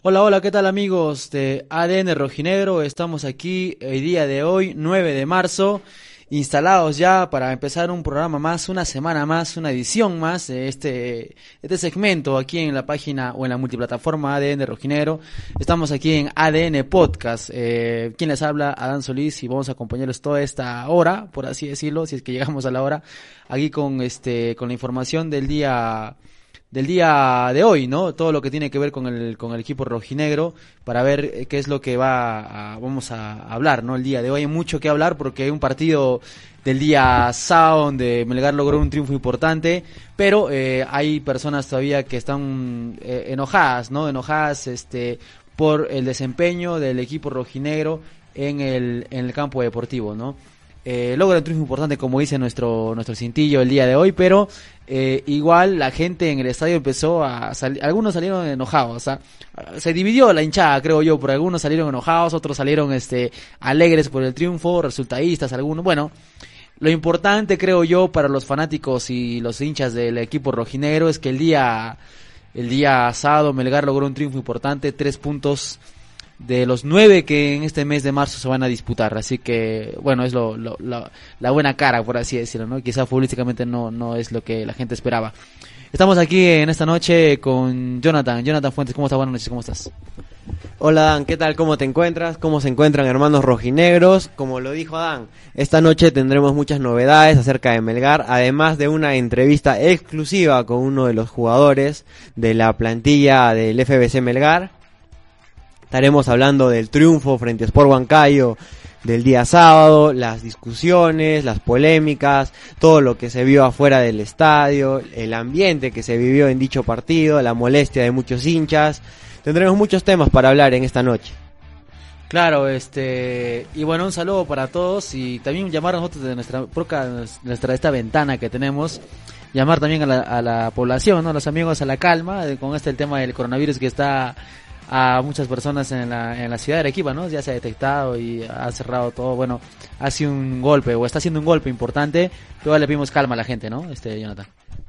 Hola, hola, ¿qué tal amigos de ADN Rojinegro? Estamos aquí el día de hoy, 9 de marzo, instalados ya para empezar un programa más, una semana más, una edición más de este, este segmento aquí en la página o en la multiplataforma ADN Rojinegro. Estamos aquí en ADN Podcast. Eh, ¿Quién les habla? Adán Solís y vamos a acompañarles toda esta hora, por así decirlo, si es que llegamos a la hora, aquí con este, con la información del día del día de hoy, ¿no? Todo lo que tiene que ver con el, con el equipo rojinegro para ver eh, qué es lo que va a, vamos a hablar, ¿no? El día de hoy hay mucho que hablar porque hay un partido del día sábado donde Melgar logró un triunfo importante, pero eh, hay personas todavía que están eh, enojadas, ¿no? Enojadas este por el desempeño del equipo rojinegro en el, en el campo deportivo, ¿no? Eh, logra un triunfo importante, como dice nuestro, nuestro cintillo el día de hoy, pero eh, igual la gente en el estadio empezó a salir, algunos salieron enojados, sea, se dividió la hinchada, creo yo, por algunos salieron enojados, otros salieron este alegres por el triunfo, resultadistas, algunos, bueno, lo importante creo yo para los fanáticos y los hinchas del equipo rojinegro es que el día el día sábado Melgar logró un triunfo importante, tres puntos de los nueve que en este mes de marzo se van a disputar. Así que, bueno, es lo, lo, la buena cara, por así decirlo, ¿no? Quizá futbolísticamente no, no es lo que la gente esperaba. Estamos aquí en esta noche con Jonathan. Jonathan Fuentes, ¿cómo estás? Buenas noches, ¿cómo estás? Hola Dan, ¿qué tal? ¿Cómo te encuentras? ¿Cómo se encuentran hermanos rojinegros? Como lo dijo Dan, esta noche tendremos muchas novedades acerca de Melgar, además de una entrevista exclusiva con uno de los jugadores de la plantilla del FBC Melgar. Estaremos hablando del triunfo frente a Sport Huancayo del día sábado, las discusiones, las polémicas, todo lo que se vio afuera del estadio, el ambiente que se vivió en dicho partido, la molestia de muchos hinchas. Tendremos muchos temas para hablar en esta noche. Claro, este y bueno, un saludo para todos y también llamar a nosotros de nuestra nuestra esta ventana que tenemos, llamar también a la, a la población, ¿no? los amigos a la calma con este el tema del coronavirus que está a muchas personas en la, en la ciudad de Arequipa, ¿no? Ya se ha detectado y ha cerrado todo. Bueno, ha sido un golpe o está haciendo un golpe importante, pero le pedimos calma a la gente, ¿no? Este, Jonathan.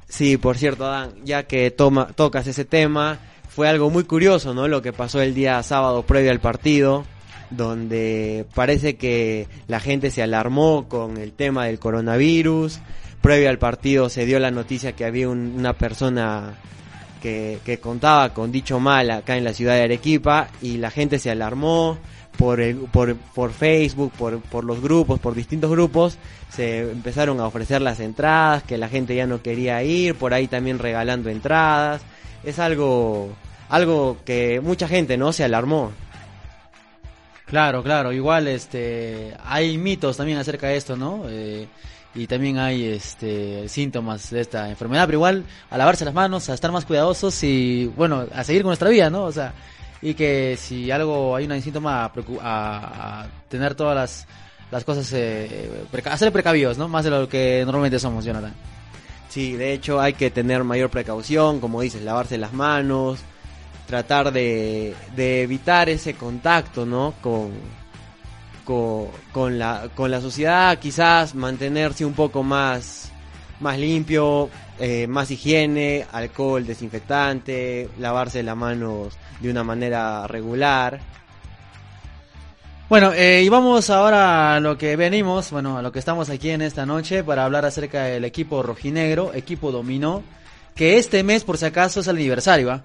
Sí, por cierto, Dan, ya que toma, tocas ese tema, fue algo muy curioso, ¿no? Lo que pasó el día sábado previo al partido, donde parece que la gente se alarmó con el tema del coronavirus. Previo al partido se dio la noticia que había una persona que, contaba con dicho mal acá en la ciudad de Arequipa y la gente se alarmó por, el, por, por Facebook, por, por los grupos, por distintos grupos, se empezaron a ofrecer las entradas, que la gente ya no quería ir, por ahí también regalando entradas. Es algo, algo que mucha gente no se alarmó. Claro, claro, igual este hay mitos también acerca de esto, ¿no? Eh, y también hay este síntomas de esta enfermedad, pero igual a lavarse las manos, a estar más cuidadosos y bueno, a seguir con nuestra vida, ¿no? O sea, y que si algo hay un síntoma a, a, tener todas las, las cosas, eh, preca ser precavidos, ¿no? Más de lo que normalmente somos, Jonathan. Sí, de hecho hay que tener mayor precaución, como dices, lavarse las manos, tratar de, de evitar ese contacto, ¿no? Con, con, la, con la sociedad, quizás mantenerse un poco más, más limpio, eh, más higiene, alcohol desinfectante, lavarse las manos de una manera regular. Bueno, eh, y vamos ahora a lo que venimos, bueno, a lo que estamos aquí en esta noche para hablar acerca del equipo rojinegro, equipo dominó, que este mes por si acaso es el aniversario, ¿va?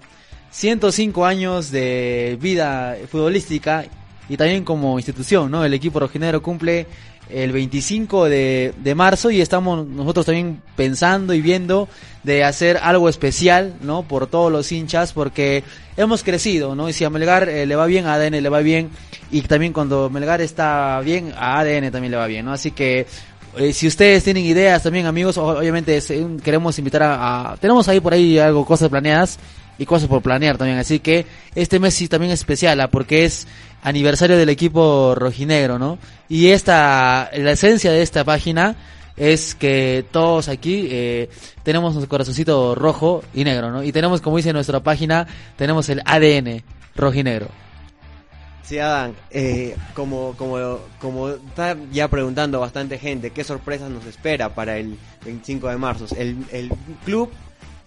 105 años de vida futbolística y también como institución, ¿no? El equipo rojinegro cumple el 25 de, de marzo y estamos nosotros también pensando y viendo de hacer algo especial, ¿no? Por todos los hinchas, porque hemos crecido, ¿no? Y si a Melgar eh, le va bien, a ADN le va bien, y también cuando Melgar está bien, a ADN también le va bien, ¿no? Así que eh, si ustedes tienen ideas también, amigos, obviamente queremos invitar a, Tenemos ahí por ahí algo, cosas planeadas y cosas por planear también. Así que este mes sí también es especial, ¿ah? porque es aniversario del equipo rojinegro, ¿no? Y esta, la esencia de esta página es que todos aquí eh, tenemos nuestro corazoncito rojo y negro, ¿no? Y tenemos, como dice nuestra página, tenemos el ADN rojinegro. Sí, Adán, eh, como, como, como está ya preguntando bastante gente, ¿qué sorpresas nos espera para el 25 de marzo? El, el club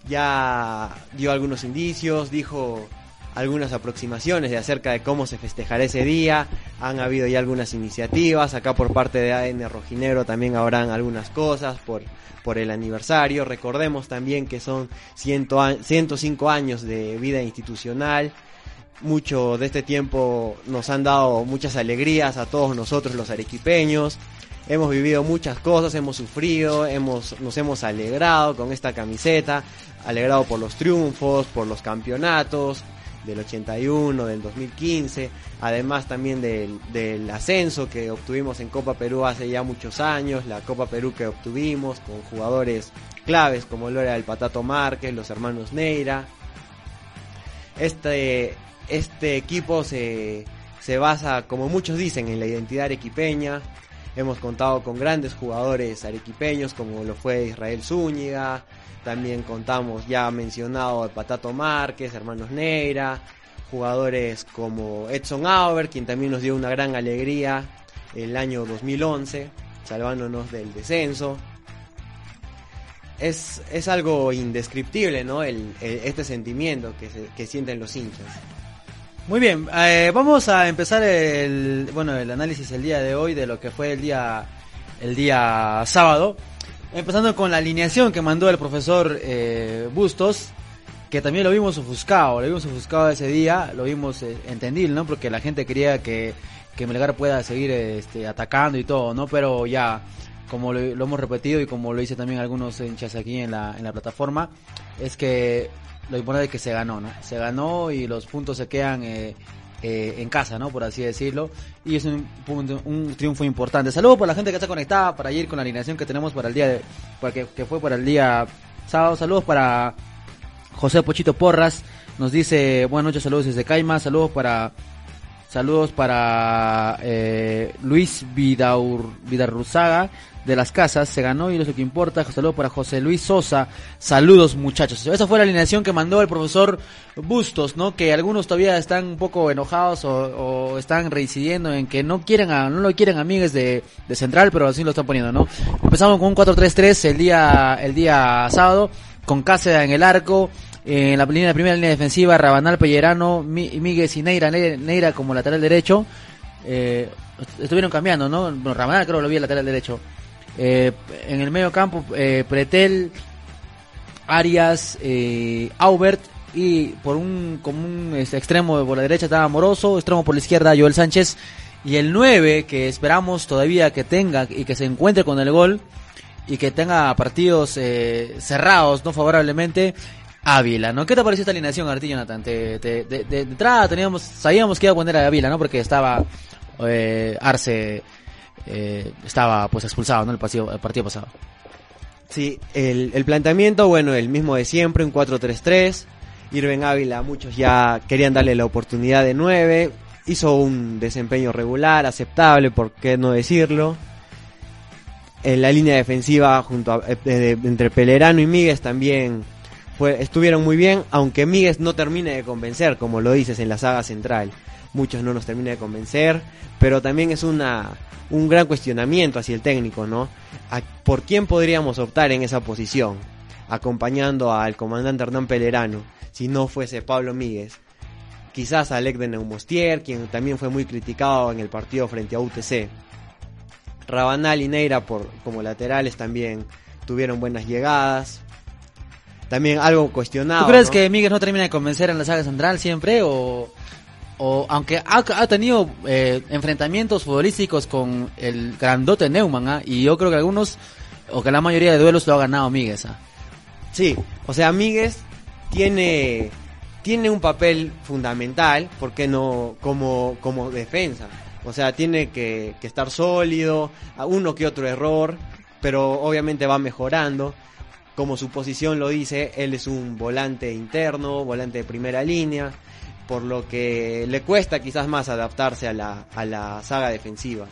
ya dio algunos indicios, dijo algunas aproximaciones de acerca de cómo se festejará ese día. Han habido ya algunas iniciativas. Acá por parte de ADN Rojinegro también habrán algunas cosas por, por el aniversario. Recordemos también que son 105 años de vida institucional. Mucho de este tiempo nos han dado muchas alegrías a todos nosotros los arequipeños. Hemos vivido muchas cosas, hemos sufrido, hemos, nos hemos alegrado con esta camiseta, alegrado por los triunfos, por los campeonatos, del 81, del 2015, además también del, del, ascenso que obtuvimos en Copa Perú hace ya muchos años, la Copa Perú que obtuvimos con jugadores claves como lo era el Patato Márquez, los hermanos Neira. Este, este equipo se, se basa, como muchos dicen, en la identidad arequipeña. Hemos contado con grandes jugadores arequipeños como lo fue Israel Zúñiga, también contamos ya mencionado el Patato Márquez, hermanos Neira, jugadores como Edson Auber, quien también nos dio una gran alegría el año 2011, salvándonos del descenso. Es, es algo indescriptible, ¿no? Este sentimiento que, se, que sienten los hinchas. Muy bien, eh, vamos a empezar el, bueno, el análisis el día de hoy de lo que fue el día, el día sábado. Empezando con la alineación que mandó el profesor eh, Bustos, que también lo vimos ofuscado, lo vimos ofuscado ese día, lo vimos eh, entendible, ¿no? Porque la gente quería que, que Melgar pueda seguir este, atacando y todo, ¿no? Pero ya, como lo, hemos repetido y como lo hice también algunos hinchas aquí en la, en la plataforma, es que lo importante es que se ganó, ¿no? Se ganó y los puntos se quedan eh, eh, en casa, ¿no? Por así decirlo. Y es un, un, un, triunfo importante. Saludos por la gente que está conectada para ir con la alineación que tenemos para el día de, para que, que fue para el día sábado. Saludos para José Pochito Porras. Nos dice buenas noches, saludos desde Caima. Saludos para saludos para eh, Luis Vidaur, Vidarruzaga de las casas, se ganó y sé qué importa. Saludos para José Luis Sosa. Saludos muchachos. Esa fue la alineación que mandó el profesor Bustos, ¿no? Que algunos todavía están un poco enojados o, o están reincidiendo en que no quieren a, no lo quieren amigues de, de Central, pero así lo están poniendo, ¿no? Empezamos con un 4-3-3 el día, el día sábado, con Cáceres en el arco. En la, línea, la primera línea defensiva, Rabanal, Pellerano, Miguel y Neira, Neira como lateral derecho. Eh, estuvieron cambiando, ¿no? Bueno, Rabanal creo que lo vi el lateral derecho. Eh, en el medio campo, eh, Pretel, Arias, eh, Aubert y por un, como un este, extremo por la derecha estaba Moroso, extremo por la izquierda Joel Sánchez y el 9 que esperamos todavía que tenga y que se encuentre con el gol y que tenga partidos eh, cerrados no favorablemente Ávila, ¿no? ¿Qué te pareció esta alineación, Artillo Jonathan? Te, te, de, de, entrada teníamos, sabíamos que iba a poner a Ávila, ¿no? Porque estaba eh, Arce eh, estaba pues expulsado ¿no? el, partido, el partido pasado. Sí, el, el, planteamiento, bueno, el mismo de siempre, un 4-3-3. Irven Ávila, muchos ya querían darle la oportunidad de 9. Hizo un desempeño regular, aceptable, por qué no decirlo. En la línea defensiva, junto a, eh, entre Pelerano y Míguez también fue, estuvieron muy bien, aunque Míguez no termine de convencer, como lo dices en la saga central. Muchos no nos termina de convencer, pero también es una, un gran cuestionamiento hacia el técnico, ¿no? ¿A ¿Por quién podríamos optar en esa posición? Acompañando al comandante Hernán Pelerano, si no fuese Pablo Míguez. Quizás Alec de Neumostier, quien también fue muy criticado en el partido frente a UTC. Rabanal y Neira por, como laterales también tuvieron buenas llegadas. También algo cuestionado. ¿Tú crees ¿no? que Míguez no termina de convencer en la saga central siempre o...? O aunque ha, tenido eh, enfrentamientos futbolísticos con el grandote Neumann, ¿ah? y yo creo que algunos, o que la mayoría de duelos lo ha ganado Míguez. ¿ah? Sí, o sea, Míguez tiene, tiene un papel fundamental, porque no como, como defensa. O sea, tiene que, que estar sólido, a uno que otro error, pero obviamente va mejorando. Como su posición lo dice, él es un volante interno, volante de primera línea, por lo que le cuesta quizás más adaptarse a la, a la saga defensiva.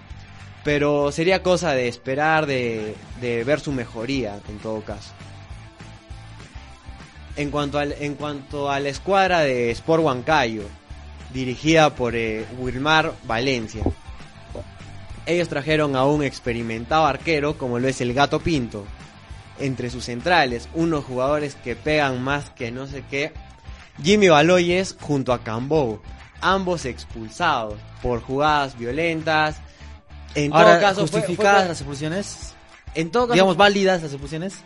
Pero sería cosa de esperar, de, de ver su mejoría en todo caso. En cuanto, al, en cuanto a la escuadra de Sport Huancayo, dirigida por eh, Wilmar Valencia, ellos trajeron a un experimentado arquero como lo es el Gato Pinto. Entre sus centrales, unos jugadores que pegan más que no sé qué. Jimmy Baloyes junto a Cambou, ambos expulsados por jugadas violentas. En Ahora, todo caso, justificadas fue, fue, las expulsiones. En todo caso, digamos válidas las expulsiones.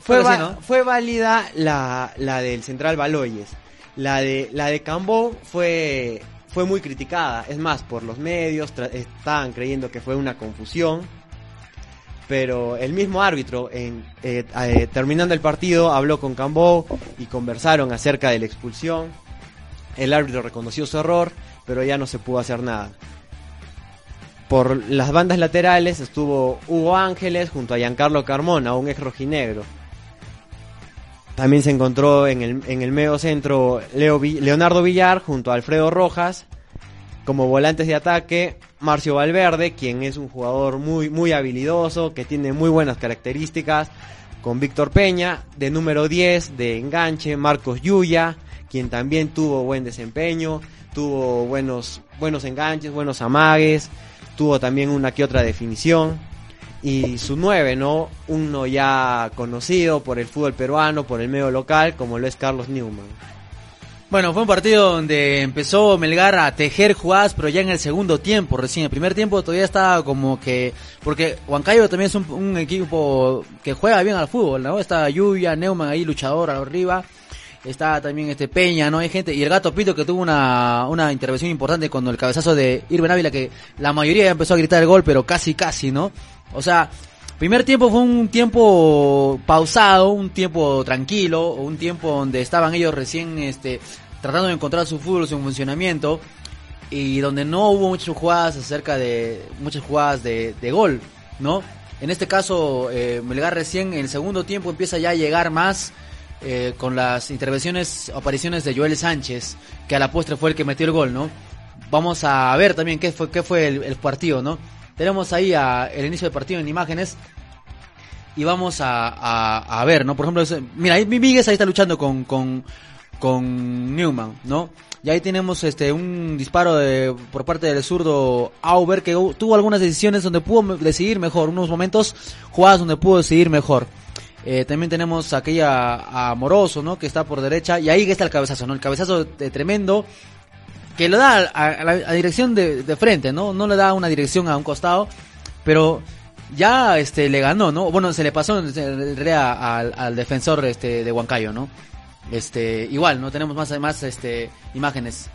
Fue, va, ¿no? fue válida la, la del central Baloyes. La de la de Cambó fue fue muy criticada. Es más, por los medios estaban creyendo que fue una confusión. Pero el mismo árbitro, eh, eh, terminando el partido, habló con Cambó y conversaron acerca de la expulsión. El árbitro reconoció su error, pero ya no se pudo hacer nada. Por las bandas laterales estuvo Hugo Ángeles junto a Giancarlo Carmona, un ex rojinegro. También se encontró en el, en el medio centro Leo, Leonardo Villar junto a Alfredo Rojas. Como volantes de ataque, Marcio Valverde, quien es un jugador muy, muy habilidoso, que tiene muy buenas características. Con Víctor Peña, de número 10, de enganche, Marcos Yuya, quien también tuvo buen desempeño, tuvo buenos, buenos enganches, buenos amagues, tuvo también una que otra definición y su 9, ¿no? Uno ya conocido por el fútbol peruano, por el medio local, como lo es Carlos Newman. Bueno, fue un partido donde empezó Melgar a tejer jugadas, pero ya en el segundo tiempo, recién. El primer tiempo todavía estaba como que. Porque Huancayo también es un, equipo que juega bien al fútbol, ¿no? Está Lluvia, Neumann ahí, luchador arriba. Está también este Peña, ¿no? Hay gente. Y el gato Pito que tuvo una, una intervención importante cuando el cabezazo de Irben Ávila, que la mayoría ya empezó a gritar el gol, pero casi, casi, ¿no? O sea, primer tiempo fue un tiempo pausado, un tiempo tranquilo, un tiempo donde estaban ellos recién este, tratando de encontrar su fútbol, su funcionamiento, y donde no hubo muchas jugadas acerca de muchas jugadas de, de gol, ¿no? En este caso, eh, Melgar recién en el segundo tiempo empieza ya a llegar más eh, con las intervenciones, apariciones de Joel Sánchez, que a la postre fue el que metió el gol, ¿no? Vamos a ver también qué fue, qué fue el partido, ¿no? Tenemos ahí a, el inicio del partido en imágenes. Y vamos a, a, ver, ¿no? Por ejemplo, mira, ahí Miguel ahí está luchando con, con, Newman, ¿no? Y ahí tenemos este un disparo de, por parte del zurdo Auber que tuvo algunas decisiones donde pudo decidir mejor, unos momentos jugadas donde pudo decidir mejor. Eh, también tenemos aquella Amoroso, ¿no? Que está por derecha y ahí está el cabezazo, ¿no? El cabezazo de tremendo que lo da a, la dirección de, frente, ¿no? No le da una dirección a un costado, pero ya este le ganó, ¿no? Bueno, se le pasó en realidad al, al, defensor este de Huancayo, ¿no? Este, igual, no tenemos más más este imágenes.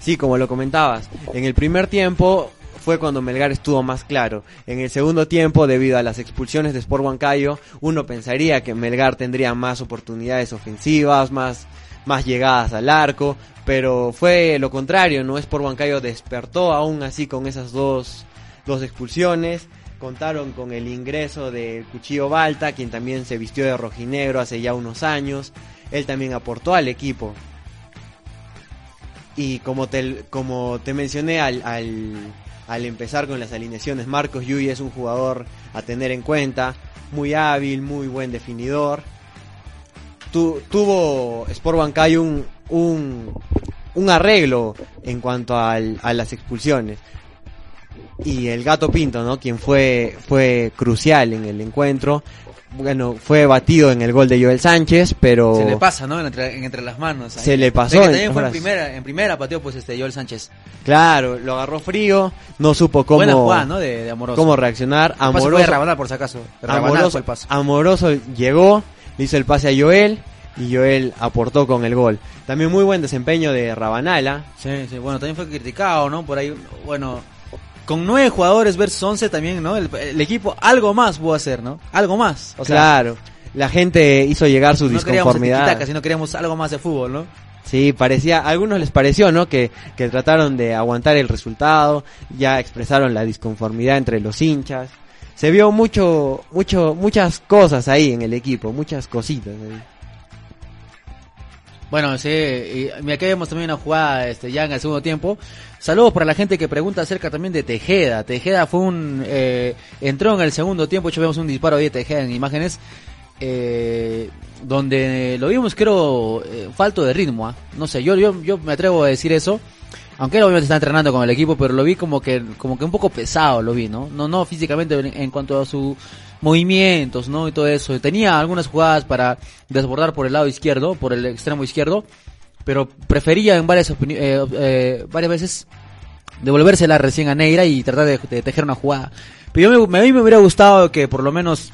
Sí, como lo comentabas, en el primer tiempo fue cuando Melgar estuvo más claro. En el segundo tiempo, debido a las expulsiones de Sport Huancayo, uno pensaría que Melgar tendría más oportunidades ofensivas, más más llegadas al arco, pero fue lo contrario, no es por Huancayo despertó aún así con esas dos, dos expulsiones. Contaron con el ingreso de Cuchillo Balta, quien también se vistió de rojinegro hace ya unos años. Él también aportó al equipo. Y como te, como te mencioné al, al, al empezar con las alineaciones, Marcos Yuy es un jugador a tener en cuenta, muy hábil, muy buen definidor tuvo Sport Huancayo un, un, un, arreglo en cuanto al, a las expulsiones. Y el Gato Pinto, ¿no? Quien fue, fue crucial en el encuentro. Bueno, fue batido en el gol de Joel Sánchez, pero... Se le pasa, ¿no? Entre, entre las manos. Se le pasó. también fue en primera, en primera pateó pues este Joel Sánchez. Claro, lo agarró frío, no supo cómo... Buena jugada, ¿no? De, Amoroso. Cómo reaccionar. Amoroso, por si acaso. Amoroso, Amoroso llegó, le hizo el pase a Joel. y Joel aportó con el gol. También muy buen desempeño de Rabanala. Sí, sí, bueno, también fue criticado, ¿no? Por ahí, bueno, con nueve jugadores versus once también, ¿no? El, el equipo algo más pudo hacer, ¿no? Algo más. O sea, claro, la gente hizo llegar su no disconformidad. sino queríamos algo más de fútbol, ¿no? Sí, parecía, a algunos les pareció, ¿no? Que, que trataron de aguantar el resultado, ya expresaron la disconformidad entre los hinchas. Se vio mucho, mucho, muchas cosas ahí en el equipo, muchas cositas. ahí. Bueno, sí, y aquí vemos también una jugada este, ya en el segundo tiempo. Saludos para la gente que pregunta acerca también de Tejeda. Tejeda fue un... Eh, entró en el segundo tiempo, hecho vemos un disparo ahí de Tejeda en imágenes. Eh, donde lo vimos creo eh, falto de ritmo, ¿ah? no sé, yo, yo, yo me atrevo a decir eso, aunque él obviamente está entrenando con el equipo, pero lo vi como que, como que un poco pesado lo vi, ¿no? No, no físicamente en, cuanto a sus movimientos, ¿no? Y todo eso. Tenía algunas jugadas para desbordar por el lado izquierdo, por el extremo izquierdo, pero prefería en varias, eh, eh, varias veces devolvérsela recién a Neira y tratar de, de tejer una jugada. Pero yo me, a mí me hubiera gustado que por lo menos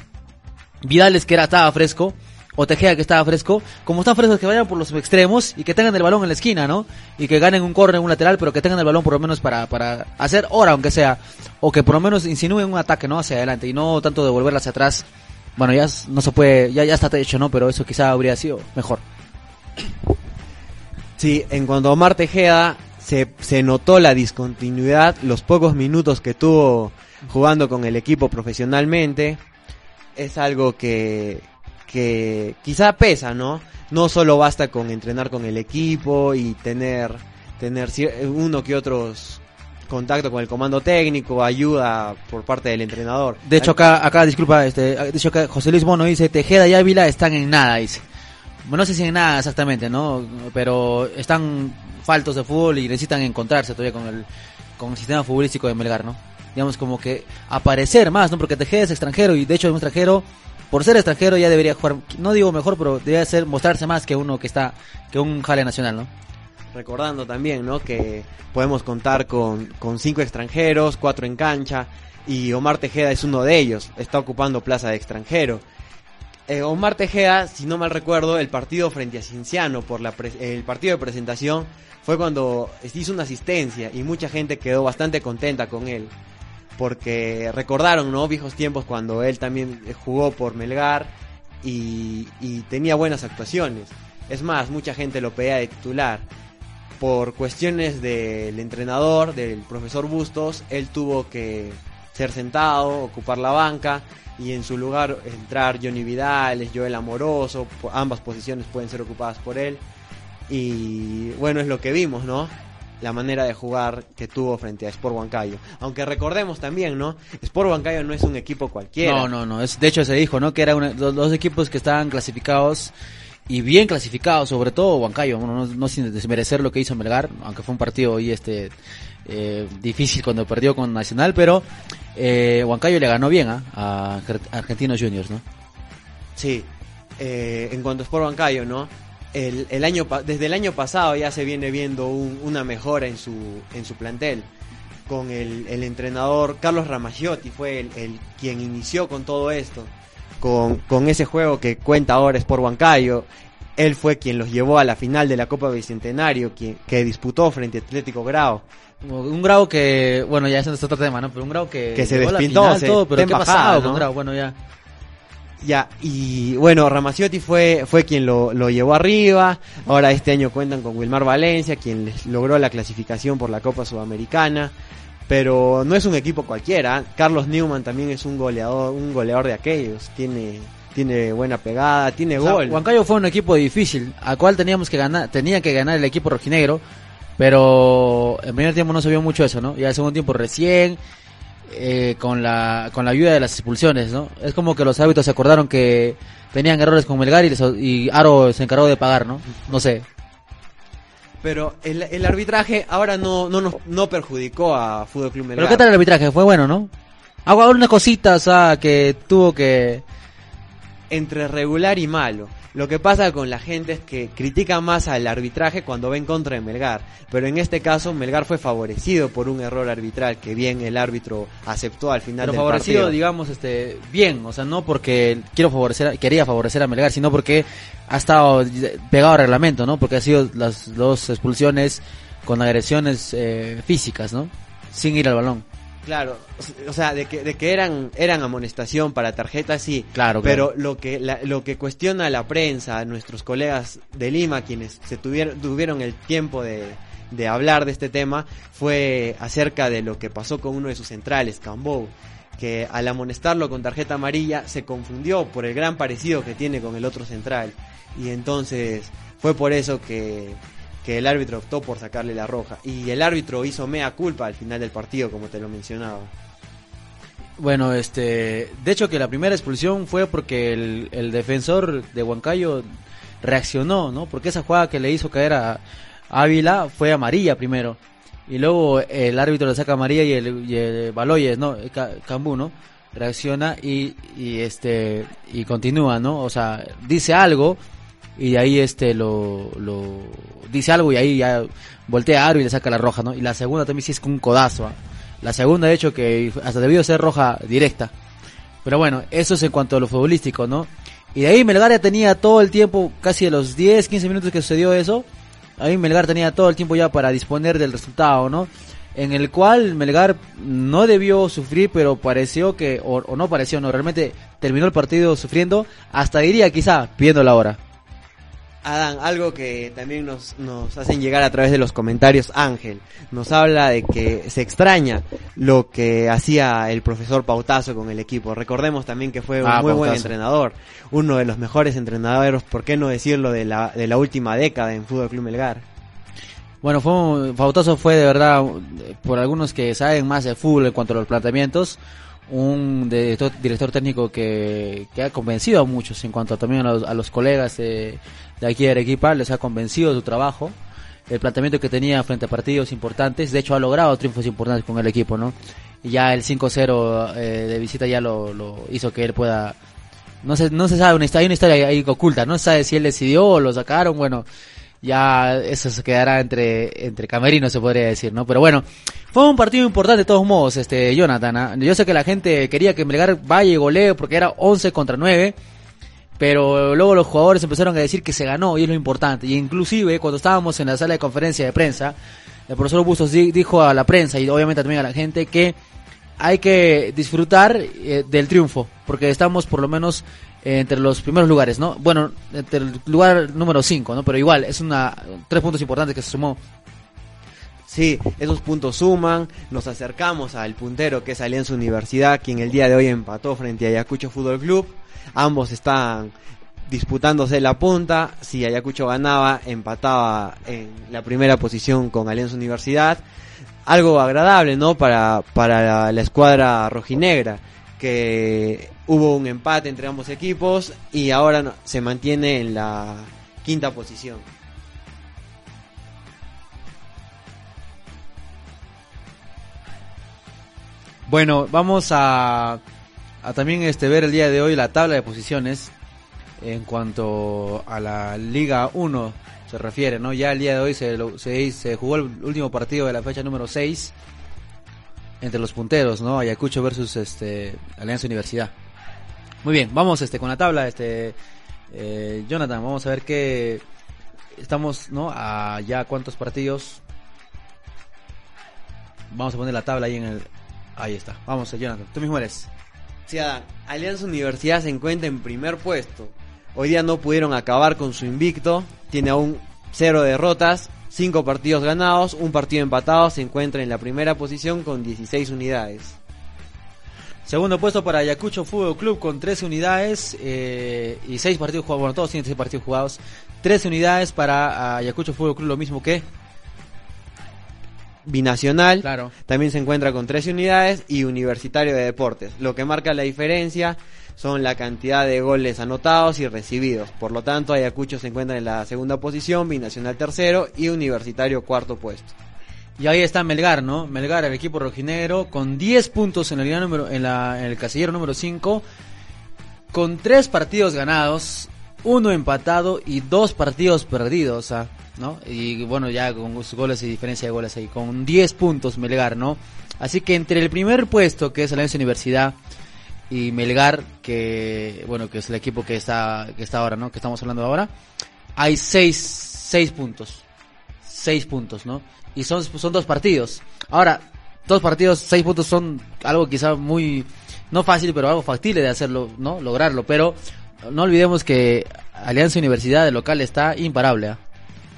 Vidales que era estaba fresco o Tejeda que estaba fresco, como están frescos que vayan por los extremos y que tengan el balón en la esquina, ¿no? Y que ganen un córner en un lateral, pero que tengan el balón por lo menos para, para hacer hora aunque sea, o que por lo menos insinúen un ataque, ¿no? Hacia adelante y no tanto devolverla hacia atrás. Bueno, ya no se puede, ya, ya está hecho, ¿no? Pero eso quizá habría sido mejor. Sí, en cuanto a Omar Tejeda, se, se notó la discontinuidad, los pocos minutos que tuvo jugando con el equipo profesionalmente. Es algo que, que quizá pesa, ¿no? No solo basta con entrenar con el equipo y tener, tener uno que otros contacto con el comando técnico, ayuda por parte del entrenador. De hecho acá, acá disculpa, este, de hecho acá José Luis Bono dice Tejeda y Ávila están en nada, dice. Bueno, no sé si en nada exactamente, ¿no? Pero están faltos de fútbol y necesitan encontrarse todavía con el, con el sistema futbolístico de Melgar, ¿no? Digamos como que aparecer más, ¿no? Porque Tejeda es extranjero y de hecho es un extranjero, por ser extranjero ya debería jugar, no digo mejor, pero debería ser, mostrarse más que uno que está, que un jale nacional, ¿no? Recordando también, ¿no? Que podemos contar con, con cinco extranjeros, cuatro en cancha, y Omar Tejeda es uno de ellos, está ocupando plaza de extranjero. Eh, Omar Tejeda, si no mal recuerdo, el partido frente a Cinciano, por la el partido de presentación, fue cuando hizo una asistencia y mucha gente quedó bastante contenta con él. Porque recordaron, ¿no? Viejos tiempos cuando él también jugó por Melgar y, y tenía buenas actuaciones. Es más, mucha gente lo pedía de titular por cuestiones del entrenador, del profesor Bustos, él tuvo que ser sentado, ocupar la banca y en su lugar entrar Johnny Vidal, Joel Amoroso, ambas posiciones pueden ser ocupadas por él. Y bueno, es lo que vimos, ¿no? La manera de jugar que tuvo frente a Sport Huancayo. Aunque recordemos también, ¿no? Sport Huancayo no es un equipo cualquiera. No, no, no. Es, de hecho se dijo, ¿no? Que eran los dos equipos que estaban clasificados y bien clasificados, sobre todo Huancayo. Bueno, no, no sin desmerecer lo que hizo Melgar, aunque fue un partido hoy este eh, difícil cuando perdió con Nacional, pero eh, Huancayo le ganó bien ¿ah? a Ar- Argentinos Juniors, ¿no? Sí, eh, en cuanto a Sport Bancayo, ¿no? El, el año, desde el año pasado ya se viene viendo un- una mejora en su, en su plantel. Con el, el entrenador Carlos Ramagiotti fue el, el quien inició con todo esto. Con, con ese juego que cuenta ahora Sport Bancayo. Él fue quien los llevó a la final de la Copa Bicentenario, quien, que disputó frente a Atlético Grau. Un grado que, bueno, ya ese es otro tema, ¿no? Pero un grado que, Que se la despintó, final, se- todo, pero ¿qué pasado ¿no? con Grau? Bueno, ya. Ya, y bueno, Ramaciotti fue, fue quien lo, lo llevó arriba. Ahora este año cuentan con Wilmar Valencia, quien les logró la clasificación por la Copa Sudamericana. Pero no es un equipo cualquiera. Carlos Newman también es un goleador, un goleador de aquellos. Tiene, tiene buena pegada, tiene O sea, gol. Huancayo fue un equipo difícil, al cual teníamos que ganar, tenía que ganar el equipo rojinegro, pero en primer tiempo no se vio mucho eso, ¿no? Ya el segundo tiempo recién, eh, con la con la ayuda de las expulsiones, ¿no? Es como que los árbitros se acordaron que tenían errores con Melgar y, les- y Aro se encargó de pagar, ¿no? No sé. Pero el, el arbitraje ahora no, no, nos- no perjudicó a Fútbol Club Melgar. Pero ¿qué tal el arbitraje? Fue bueno, ¿no? Hago algunas cositas, o sea, que tuvo que... entre regular y malo. Lo que pasa con la gente es que critica más al arbitraje cuando va en contra de Melgar, pero en este caso Melgar fue favorecido por un error arbitral que bien el árbitro aceptó al final Pero del favorecido, partido. digamos, este, bien, o sea, no porque quiero favorecer, quería favorecer a Melgar, sino porque ha estado pegado al reglamento, ¿no? Porque ha sido las dos expulsiones con agresiones eh, físicas, ¿no? Sin ir al balón. Claro, o sea, de que, de que eran, eran amonestación para tarjeta, sí. Claro, Pero lo que, la- lo que cuestiona la prensa, nuestros colegas de Lima, quienes se tuvieron, tuvieron el tiempo de, de hablar de este tema, fue acerca de lo que pasó con uno de sus centrales, Cambou, que al amonestarlo con tarjeta amarilla se confundió por el gran parecido que tiene con el otro central. Y entonces fue por eso que, que el árbitro optó por sacarle la roja. Y el árbitro hizo mea culpa al final del partido, como te lo mencionaba. Bueno, este, de hecho que la primera expulsión fue porque el, defensor de Huancayo reaccionó, ¿no? Porque esa jugada que le hizo caer a Ávila fue amarilla primero. Y luego el árbitro le saca amarilla y el, y el Baloyes, ¿no? Ca- Cambú, ¿no? Reacciona y, y este, y continúa, ¿no? O sea, dice algo y de ahí este lo, dice algo y ahí ya voltea a Aro y le saca la roja, ¿no? Y la segunda también sí es con un codazo, ¿ah? La segunda, de hecho, que hasta debió ser roja directa. Pero bueno, eso es en cuanto a lo futbolístico, ¿no? Y de ahí Melgar ya tenía todo el tiempo, casi de los 10, 15 minutos que sucedió eso, ahí Melgar tenía todo el tiempo ya para disponer del resultado, ¿no? En el cual Melgar no debió sufrir, pero pareció que, o, o no pareció, no, realmente terminó el partido sufriendo, hasta diría quizá, pidiendo la hora. Adán, algo que también nos, nos hacen llegar a través de los comentarios, Ángel, nos habla de que se extraña lo que hacía el profesor Pautazo con el equipo. Recordemos también que fue un Ah, muy buen Pautazo. entrenador, uno de los mejores entrenadores, por qué no decirlo, de la, de la última década en Fútbol Club Melgar. Bueno, fue un- Fautazo fue de verdad, por algunos que saben más de fútbol en cuanto a los planteamientos, un director, técnico que, que ha convencido a muchos en cuanto también a los, a los colegas de, de aquí de Arequipa, les ha convencido de su trabajo, el planteamiento que tenía frente a partidos importantes, de hecho ha logrado triunfos importantes con el equipo, ¿no? Y ya el 5-0 eh, de visita ya lo, lo hizo que él pueda... No se, no se sabe, una hay una historia oculta, no se sabe si él decidió o lo sacaron, bueno, ya eso se quedará entre entre camerinos se podría decir, ¿no? Pero bueno, fue un partido importante de todos modos, este Jonathan. ¿ah? Yo sé que la gente quería que Melgar vaya y golee porque era 11 contra 9, pero luego los jugadores empezaron a decir que se ganó y es lo importante. Y inclusive cuando estábamos en la sala de conferencia de prensa, el profesor Bustos di- dijo a la prensa y obviamente también a la gente que hay que disfrutar eh, del triunfo, porque estamos por lo menos eh, entre los primeros lugares, ¿no? Bueno, entre el lugar número 5, ¿no? Pero igual, es una tres puntos importantes que se sumó. Sí, esos puntos suman, nos acercamos al puntero que es Alianza Universidad, quien el día de hoy empató frente a Ayacucho Fútbol Club. Ambos están disputándose la punta. Si Ayacucho ganaba, empataba en la primera posición con Alianza Universidad. Algo agradable, ¿no? Para, para la, la escuadra rojinegra, que hubo un empate entre ambos equipos y ahora se mantiene en la quinta posición. Bueno, vamos a, también este ver el día de hoy la tabla de posiciones en cuanto a la Liga 1 se refiere, ¿no? Ya el día de hoy se, se, se jugó el último partido de la fecha número 6 entre los punteros, ¿no? Ayacucho versus este Alianza Universidad. Muy bien, vamos este con la tabla, este eh, Jonathan, vamos a ver qué estamos, ¿no? A ya cuántos partidos. Vamos a poner la tabla ahí en el ahí está. Vamos, Jonathan, tú mismo eres. Sí, Adán, Alianza Universidad se encuentra en primer puesto. Hoy día no pudieron acabar con su invicto. Tiene aún cero derrotas, cinco partidos ganados, un partido empatado. Se encuentra en la primera posición con 16 unidades. Segundo puesto para Ayacucho Fútbol Club con 13 unidades eh, y 6 partidos jugados. Bueno, todos tienen 6 partidos jugados. 13 unidades para Ayacucho Fútbol Club, lo mismo que. Binacional Claro. también se encuentra con 13 unidades y Universitario de Deportes. Lo que marca la diferencia son la cantidad de goles anotados y recibidos. Por lo tanto, Ayacucho se encuentra en la segunda posición, Binacional tercero y Universitario cuarto puesto. Y ahí está Melgar, ¿no? Melgar, el equipo rojinegro, con 10 puntos en, la liga número, en, el casillero número 5, con 3 partidos ganados uno empatado y dos partidos perdidos, ¿ah? ¿no? Y bueno, ya con sus goles y diferencia de goles ahí, con 10 puntos Melgar, ¿no? Así que entre el primer puesto, que es Alianza Universidad, y Melgar, que bueno, que es el equipo que está, que está ahora, ¿no? Que estamos hablando ahora, hay seis, seis puntos. Seis puntos, ¿no? Y son, son dos partidos. Ahora, dos partidos, seis puntos son algo quizá muy, no fácil, pero algo factible de hacerlo, ¿no? Lograrlo. Pero no olvidemos que Alianza Universidad de local está imparable. ¿ah?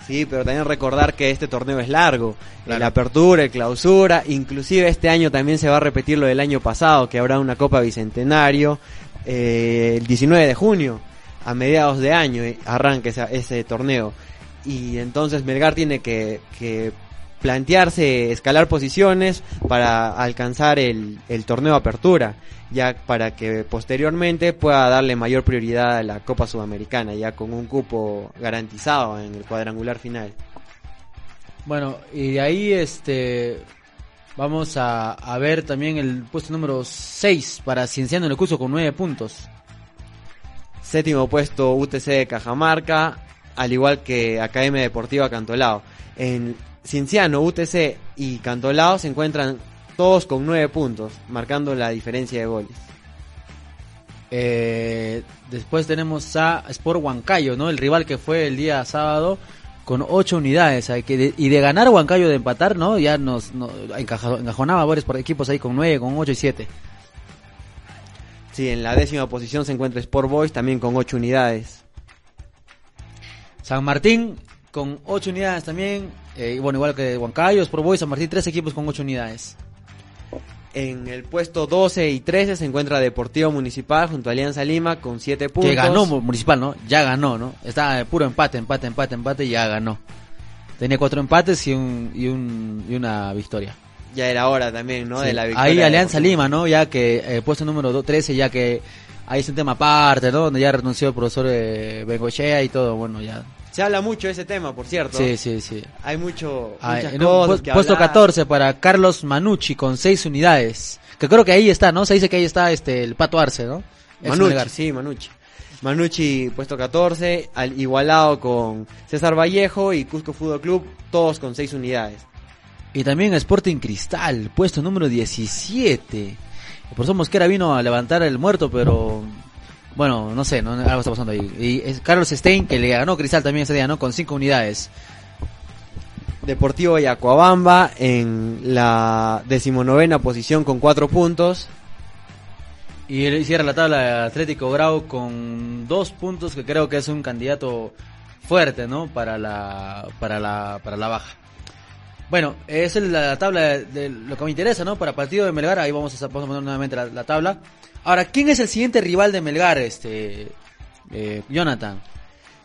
Sí, pero también recordar que este torneo es largo. La apertura, el clausura, inclusive este año también se va a repetir lo del año pasado, que habrá una Copa Bicentenario eh, el 19 de junio, a mediados de año, eh, arranque ese, ese torneo. Y entonces Melgar tiene que, que plantearse escalar posiciones para alcanzar el, el torneo apertura, ya para que posteriormente pueda darle mayor prioridad a la Copa Sudamericana, ya con un cupo garantizado en el cuadrangular final. Bueno, y de ahí este vamos a, a ver también el puesto número 6 para Cienciano el curso con 9 puntos. Séptimo puesto UTC de Cajamarca, al igual que Academia Deportiva Cantolao. En Cienciano, UTC y Cantolao se encuentran todos con 9 puntos, marcando la diferencia de goles. Eh, después tenemos a Sport Huancayo, ¿no? El rival que fue el día sábado con 8 unidades. Hay que de- y de ganar Huancayo de empatar, ¿no? Ya nos, nos encaja- encajonaba varios por equipos ahí con 9, con 8 y 7. Sí, en la décima posición se encuentra Sport Boys también con 8 unidades. San Martín con 8 unidades también. Eh, bueno, igual que Huancayo, Sport Boys, San Martín, tres equipos con 8 unidades. En el puesto 12 y 13 se encuentra Deportivo Municipal junto a Alianza Lima con 7 puntos. Que ganó Mu- Municipal, ¿no? Ya ganó, ¿no? Está puro empate, empate, empate, empate y ya ganó. Tenía cuatro empates y, un, y, un, y una victoria. Ya era hora también, ¿no? Sí. De la victoria. Ahí Alianza. Lima, ¿no? Ya que eh, puesto número do- 13, ya que ahí es un tema aparte, ¿no? Donde ya renunció el profesor eh, Bengochea y todo, bueno, ya. Se habla mucho de ese tema, por cierto. Sí, sí, sí. Hay mucho, Ah, muchas un cosas pu- que puesto hablar. 14 para Carlos Manucci con 6 unidades. Que creo que ahí está, ¿no? Se dice que ahí está este el Pato Arce, ¿no? Manucci, sí, Manucci. Manucci puesto 14, al igualado con César Vallejo y Cusco Fútbol Club, todos con 6 unidades. Y también Sporting Cristal, puesto número 17. El profesor Mosquera vino a levantar el muerto, pero bueno, no sé, ¿no? algo está pasando ahí. Y es Carlos Stein, que le ganó Cristal también ese día, ¿no? Con 5 unidades. Deportivo Yacuabamba en la decimonovena posición con 4 puntos. Y él cierra la tabla de Atlético Grau con dos puntos, que creo que es un candidato fuerte, ¿no? Para la, para la, para la baja. Bueno, esa es la tabla de, de lo que me interesa, ¿no? Para partido de Melgar, ahí vamos a, vamos a poner nuevamente la, la tabla. Ahora, ¿quién es el siguiente rival de Melgar, este, eh, Jonathan?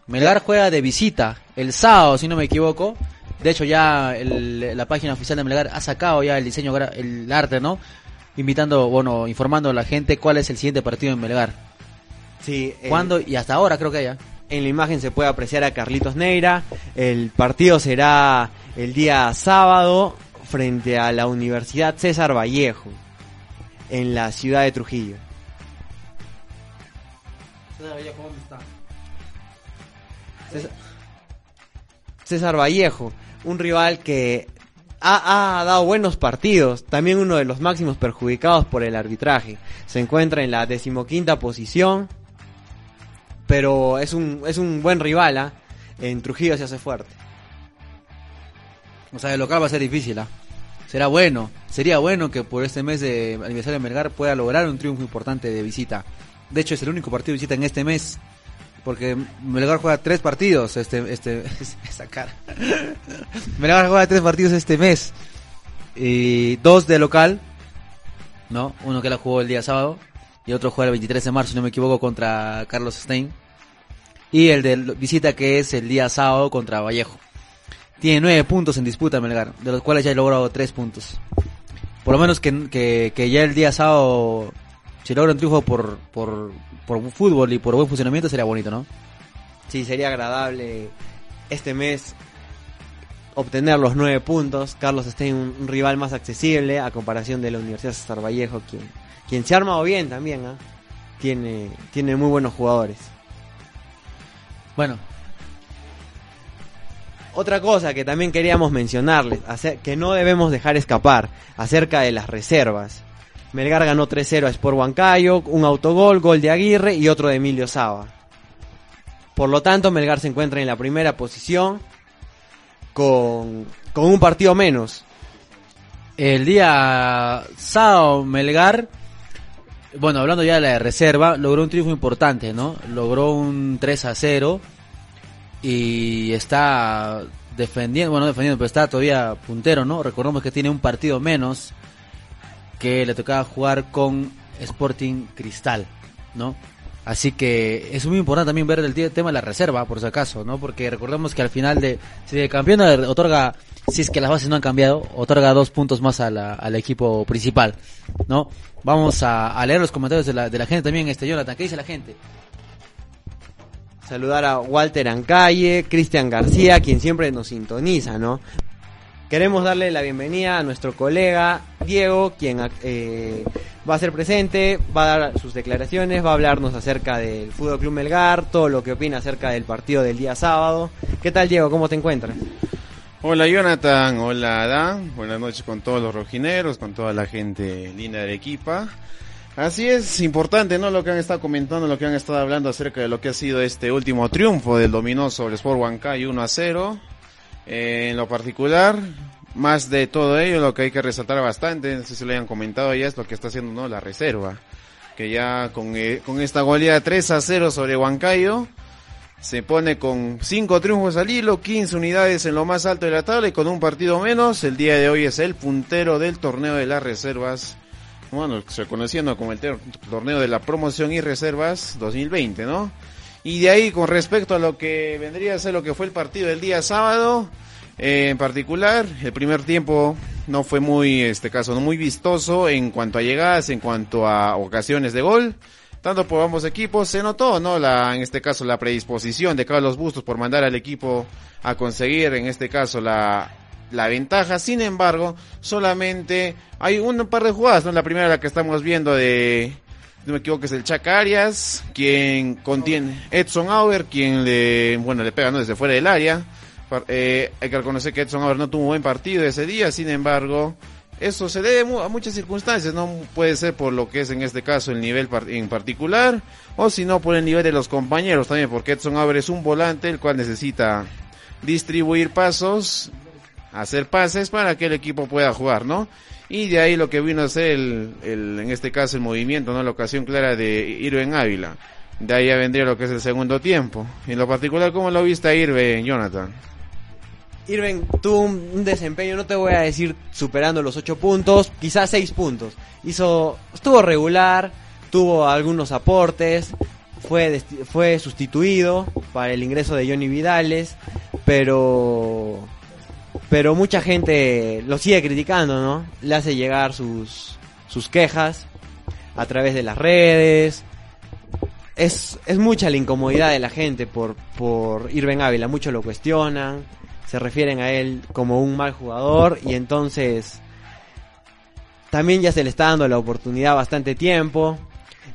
Melgar juega de visita el sábado, si no me equivoco. De hecho, ya el- la página oficial de Melgar ha sacado ya el diseño, el arte, ¿no? Invitando, bueno, informando a la gente cuál es el siguiente partido en Melgar. Sí, en- ¿Cuándo? Y hasta ahora creo que ya. En la imagen se puede apreciar a Carlitos Neira. El partido será el día sábado frente a la Universidad César Vallejo en la ciudad de Trujillo. César, César Vallejo, un rival que ha, ha dado buenos partidos, también uno de los máximos perjudicados por el arbitraje. Se encuentra en la decimoquinta posición, pero es un, es un buen rival, ¿ah? en Trujillo se hace fuerte. O sea, el local va a ser difícil, ¿ah? Será bueno, sería bueno que por este mes de aniversario de Melgar pueda lograr un triunfo importante de visita. De hecho, es el único partido de visita en este mes. Porque Melgar juega tres partidos este, este, esa cara. Melgar juega tres partidos este mes. Y dos de local, ¿no? Uno que la jugó el día sábado y otro juega el 23 de marzo, si no me equivoco, contra Carlos Stein. Y el de visita que es el día sábado contra Vallejo. Tiene nueve puntos en disputa Melgar, de los cuales ya ha logrado tres puntos. Por lo menos que, que, que ya el día sábado se logra un triunfo por, por, por fútbol y por buen funcionamiento sería bonito, ¿no? Sí, sería agradable este mes obtener los nueve puntos. Carlos Stein, un, un rival más accesible a comparación de la Universidad César Vallejo, quien, quien se ha armado bien también. ¿ah? Tiene, tiene muy buenos jugadores. Bueno, Otra cosa que también queríamos mencionarles, que no debemos dejar escapar, acerca de las reservas. Melgar ganó 3-0 a Sport Huancayo, un autogol, gol de Aguirre y otro de Emilio Saba. Por lo tanto, Melgar se encuentra en la primera posición con, con un partido menos. el día sábado Melgar, bueno, hablando ya de la reserva, logró un triunfo importante, ¿no? Logró un 3 a 0 y está defendiendo, bueno, no defendiendo, pero está todavía puntero, ¿no? Recordemos que tiene un partido menos que le tocaba jugar con Sporting Cristal, ¿no? Así que es muy importante también ver el tema de la reserva, por si acaso, ¿no? Porque recordemos que al final de, si el campeón otorga, si es que las bases no han cambiado, otorga dos puntos más al equipo principal, ¿no? Vamos a, leer los comentarios de la, de la gente también, este Jonathan, ¿qué dice la gente? Saludar a Walter Ancalle, Cristian García, quien siempre nos sintoniza, ¿no? Queremos darle la bienvenida a nuestro colega Diego, quien eh, va a ser presente, va a dar sus declaraciones, va a hablarnos acerca del Fútbol Club Melgar, todo lo que opina acerca del partido del día sábado. ¿Qué tal Diego? ¿Cómo te encuentras? Hola Jonathan, hola Adán, buenas noches con todos los rojineros, con toda la gente linda del equipa. Así es, importante, ¿no? Lo que han estado comentando, lo que han estado hablando acerca de lo que ha sido este último triunfo del dominó sobre Sport Huancayo 1 a 0. Eh, en lo particular, más de todo ello, lo que hay que resaltar bastante, no sé si lo hayan comentado ya, es lo que está haciendo, ¿no? La reserva. Que ya con, eh, con esta goleada 3 a 0 sobre Huancayo, se pone con 5 triunfos al hilo, 15 unidades en lo más alto de la tabla y con un partido menos. El día de hoy es el puntero del torneo de las reservas. Bueno, se conociendo como el torneo de la promoción y reservas 2020, ¿no? Y de ahí, con respecto a lo que vendría a ser lo que fue el partido del día sábado, eh, en particular, el primer tiempo no fue muy, este caso, muy vistoso en cuanto a llegadas, en cuanto a ocasiones de gol tanto por ambos equipos se notó, ¿no? La, en este caso, la predisposición de Carlos Bustos por mandar al equipo a conseguir, en este caso, la, la ventaja. Sin embargo, solamente hay un par de jugadas, ¿no? La primera, la que estamos viendo de, no me equivoco, es el Chaca Arias, quien contiene Edson Auer, quien le, bueno, le pega, ¿no? Desde fuera del área. Eh, hay que reconocer que Edson Auer no tuvo un buen partido ese día, sin embargo, eso se debe a muchas circunstancias, no puede ser por lo que es en este caso el nivel en particular, o si no por el nivel de los compañeros también, porque Edson Auer es un volante el cual necesita distribuir pasos, hacer pases para que el equipo pueda jugar, ¿no? Y de ahí lo que vino a ser el, el- en este caso el movimiento, ¿no? La ocasión clara de Irving Ávila. De ahí ya vendría lo que es el segundo tiempo. En lo particular, ¿cómo lo viste a Irving, Jonathan? Irving tuvo un, desempeño, no te voy a decir superando los 8 puntos, quizás 6 puntos. Hizo, estuvo regular, tuvo algunos aportes, fue, fue sustituido para el ingreso de Johnny Vidales, pero, pero mucha gente lo sigue criticando, ¿no? Le hace llegar sus, sus quejas a través de las redes. Es, es mucha la incomodidad de la gente por, por Irving Ávila, muchos lo cuestionan se refieren a él como un mal jugador y entonces también ya se le está dando la oportunidad bastante tiempo.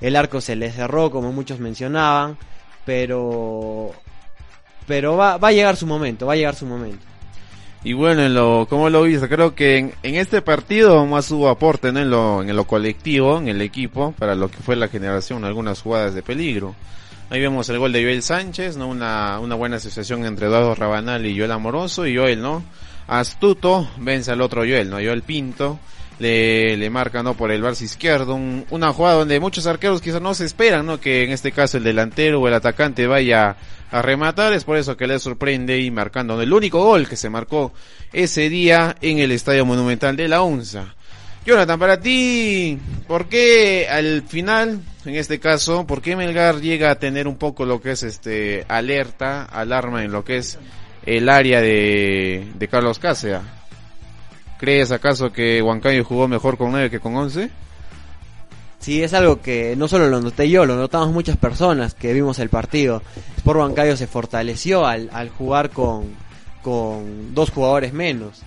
El arco se le cerró como muchos mencionaban, pero pero va, va a llegar su momento, va a llegar su momento. Y bueno, en lo, ¿cómo lo viste? Creo que en, este partido más hubo aporte ¿no? en, lo, en lo colectivo, en el equipo, para lo que fue la generación algunas jugadas de peligro. Ahí vemos el gol de Joel Sánchez, ¿no? Una, una buena asociación entre Eduardo Rabanal y Joel Amoroso, y Joel, ¿no? Astuto vence al otro Joel, ¿no? Joel Pinto le, le marca, ¿no? Por el barco izquierdo, un- una jugada donde muchos arqueros quizás no se esperan, ¿no? Que en este caso el delantero o el atacante vaya a rematar, es por eso que le sorprende y marcando el único gol que se marcó ese día en el Estadio Monumental de la UNSA. Jonathan, para ti, ¿por qué al final, en este caso, por qué Melgar llega a tener un poco lo que es este alerta, alarma en lo que es el área de, de Carlos Cáceres? ¿Crees acaso que Huancayo jugó mejor con 9 que con 11? Sí, es algo que no solo lo noté yo, lo notamos muchas personas que vimos el partido. Sport Huancayo se fortaleció al, al jugar con, con dos jugadores menos.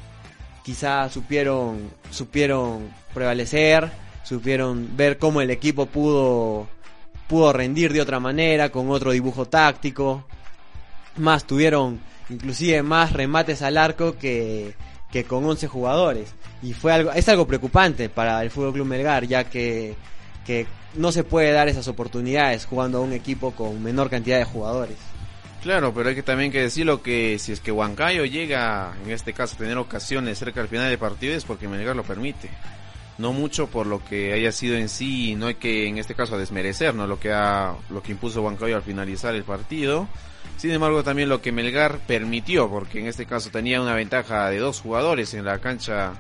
Quizá supieron, supieron prevalecer, supieron ver cómo el equipo pudo, pudo rendir de otra manera, con otro dibujo táctico. Más, tuvieron inclusive más remates al arco que, que con 11 jugadores. Y fue algo, es algo preocupante para el Fútbol Club Melgar, ya que, que no se puede dar esas oportunidades jugando a un equipo con menor cantidad de jugadores. Claro, pero hay que también que decirlo que si es que Huancayo llega, en este caso, a tener ocasiones cerca del final del partido es porque Melgar lo permite. No mucho por lo que haya sido en sí, no hay que en este caso desmerecer, ¿no? Lo que ha, lo que impuso Huancayo al finalizar el partido. Sin embargo, también lo que Melgar permitió, porque en este caso tenía una ventaja de dos jugadores en la cancha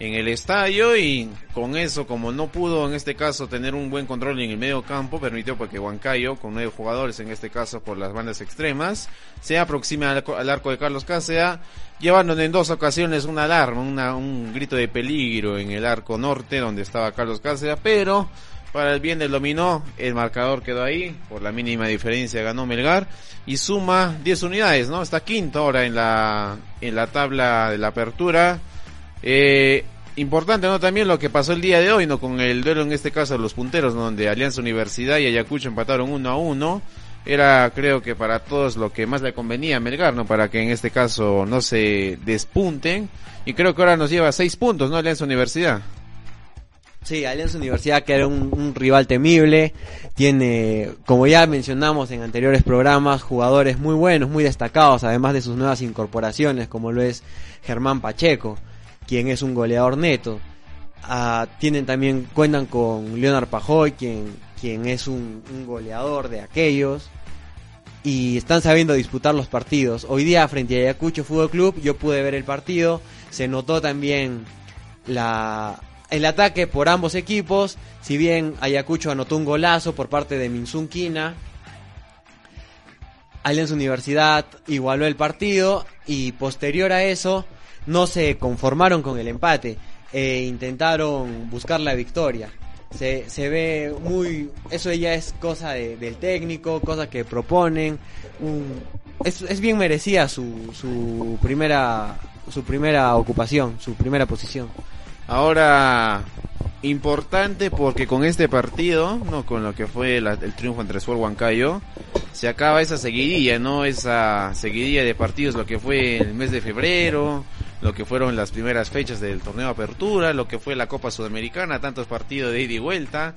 en el estadio y con eso, como no pudo en este caso tener un buen control en el medio campo, permitió porque Huancayo, con nueve jugadores en este caso por las bandas extremas, se aproxima al, arco de Carlos Cáceres, llevando en dos ocasiones una alarma, una, un grito de peligro en el arco norte donde estaba Carlos Cáceres, pero para el bien del dominó, el marcador quedó ahí, por la mínima diferencia ganó Melgar y suma 10 unidades, ¿no? Está quinto ahora en la, en la tabla de la apertura eh, importante, ¿no? También lo que pasó el día de hoy, ¿no? Con el duelo en este caso de los punteros, donde Alianza Universidad y Ayacucho empataron uno a uno. Era, creo que para todos lo que más le convenía a Melgar, ¿no? Para que en este caso no se despunten. Y creo que ahora nos lleva seis puntos, ¿no? Alianza Universidad. Sí, Alianza Universidad que era un, rival temible, tiene, como ya mencionamos en anteriores programas, jugadores muy buenos, muy destacados, además de sus nuevas incorporaciones, como lo es Germán Pacheco quien es un goleador neto. Ah, tienen también, cuentan con Leonard Pajoy, quien, quien es un, goleador de aquellos. Y están sabiendo disputar los partidos. Hoy día frente a Ayacucho Fútbol Club yo pude ver el partido. Se notó también la, el ataque por ambos equipos. Si bien Ayacucho anotó un golazo por parte de Minsun Kina. Alianza Universidad igualó el partido y posterior a eso no se conformaron con el empate e intentaron buscar la victoria. Se, se ve muy... Eso ya es cosa del técnico, cosa que proponen. es, es, bien merecida su, su, primera, su primera ocupación, su primera posición. Ahora, importante porque con este partido, no con lo que fue el triunfo entre Suel Huancayo, se acaba esa seguidilla, ¿no? Esa seguidilla de partidos, lo que fue el mes de febrero, lo que fueron las primeras fechas del torneo de apertura, lo que fue la Copa Sudamericana, tantos partidos de ida y vuelta,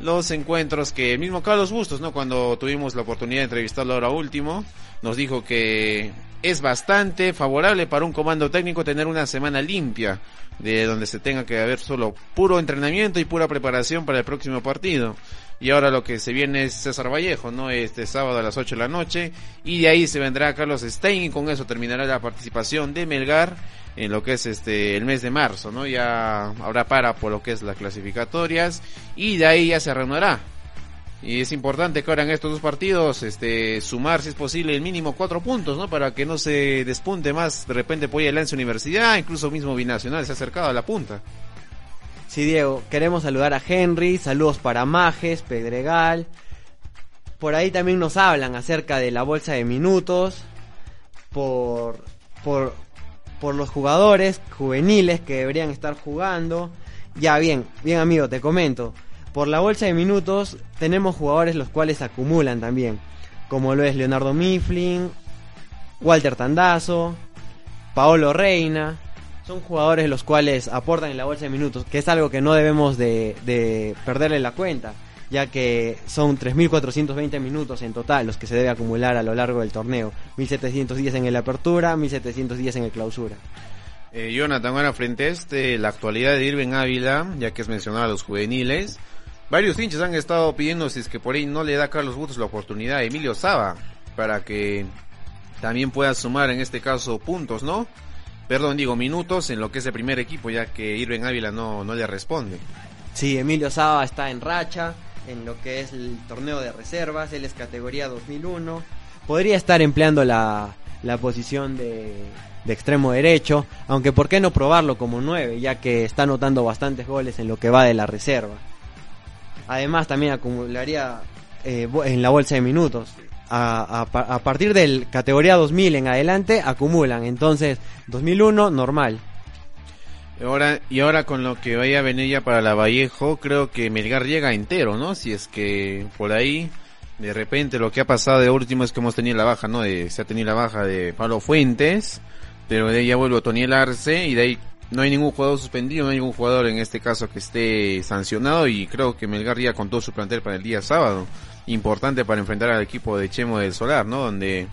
los encuentros que mismo Carlos Bustos, ¿no? Cuando tuvimos la oportunidad de entrevistarlo ahora último, nos dijo que es bastante favorable para un comando técnico tener una semana limpia, de donde se tenga que haber solo puro entrenamiento y pura preparación para el próximo partido. Y ahora lo que se viene es César Vallejo, ¿no? Este sábado a las 8 de la noche. Y de ahí se vendrá Carlos Stein y con eso terminará la participación de Melgar en lo que es este el mes de marzo, ¿no? Ya habrá para por lo que es las clasificatorias y de ahí ya se reanudará. Y es importante que ahora en estos dos partidos este sumar si es posible el mínimo cuatro puntos, ¿no? Para que no se despunte más de repente el Lance Universidad, incluso mismo Binacional se ha acercado a la punta. Sí, Diego, queremos saludar a Henry, saludos para Majes, Pedregal. Por ahí también nos hablan acerca de la bolsa de minutos por por por los jugadores juveniles que deberían estar jugando. Ya bien, bien amigo, te comento. Por la bolsa de minutos tenemos jugadores los cuales acumulan también, como lo es Leonardo Mifflin, Walter Tandazo, Paolo Reina. Son jugadores los cuales aportan en la bolsa de minutos, que es algo que no debemos de, de perderle la cuenta, ya que son 3.420 minutos en total los que se debe acumular a lo largo del torneo. 1.710 en el apertura, 1.710 en el clausura. Eh, Jonathan, ahora frente a este, la actualidad de Irving Ávila, ya que es mencionado a los juveniles, varios hinchas han estado pidiendo si es que por ahí no le da a Carlos Bustos la oportunidad a Emilio Saba para que también pueda sumar en este caso puntos, ¿no? Perdón, digo minutos en lo que es el primer equipo, ya que Irving Ávila no, no le responde. Sí, Emilio Saba está en racha en lo que es el torneo de reservas, él es categoría 2001, podría estar empleando la, la posición de de extremo derecho, aunque por qué no probarlo como 9, ya que está anotando bastantes goles en lo que va de la reserva. Además también acumularía eh, en la bolsa de minutos. A, partir del categoría 2000 en adelante acumulan, entonces 2001 normal. Ahora, y ahora con lo que vaya a venir ya para la Vallejo, creo que Melgar llega entero, ¿no? Si es que por ahí De repente lo que ha pasado de último es que hemos tenido la baja, ¿no? De, se ha tenido la baja de Pablo Fuentes, pero de ahí ya vuelve Otoniel Arce y de ahí no hay ningún jugador suspendido, no hay ningún jugador en este caso que esté sancionado y creo que Melgar ya con todo su plantel para el día sábado. Importante para enfrentar al equipo de Chemo del Solar, ¿no? Donde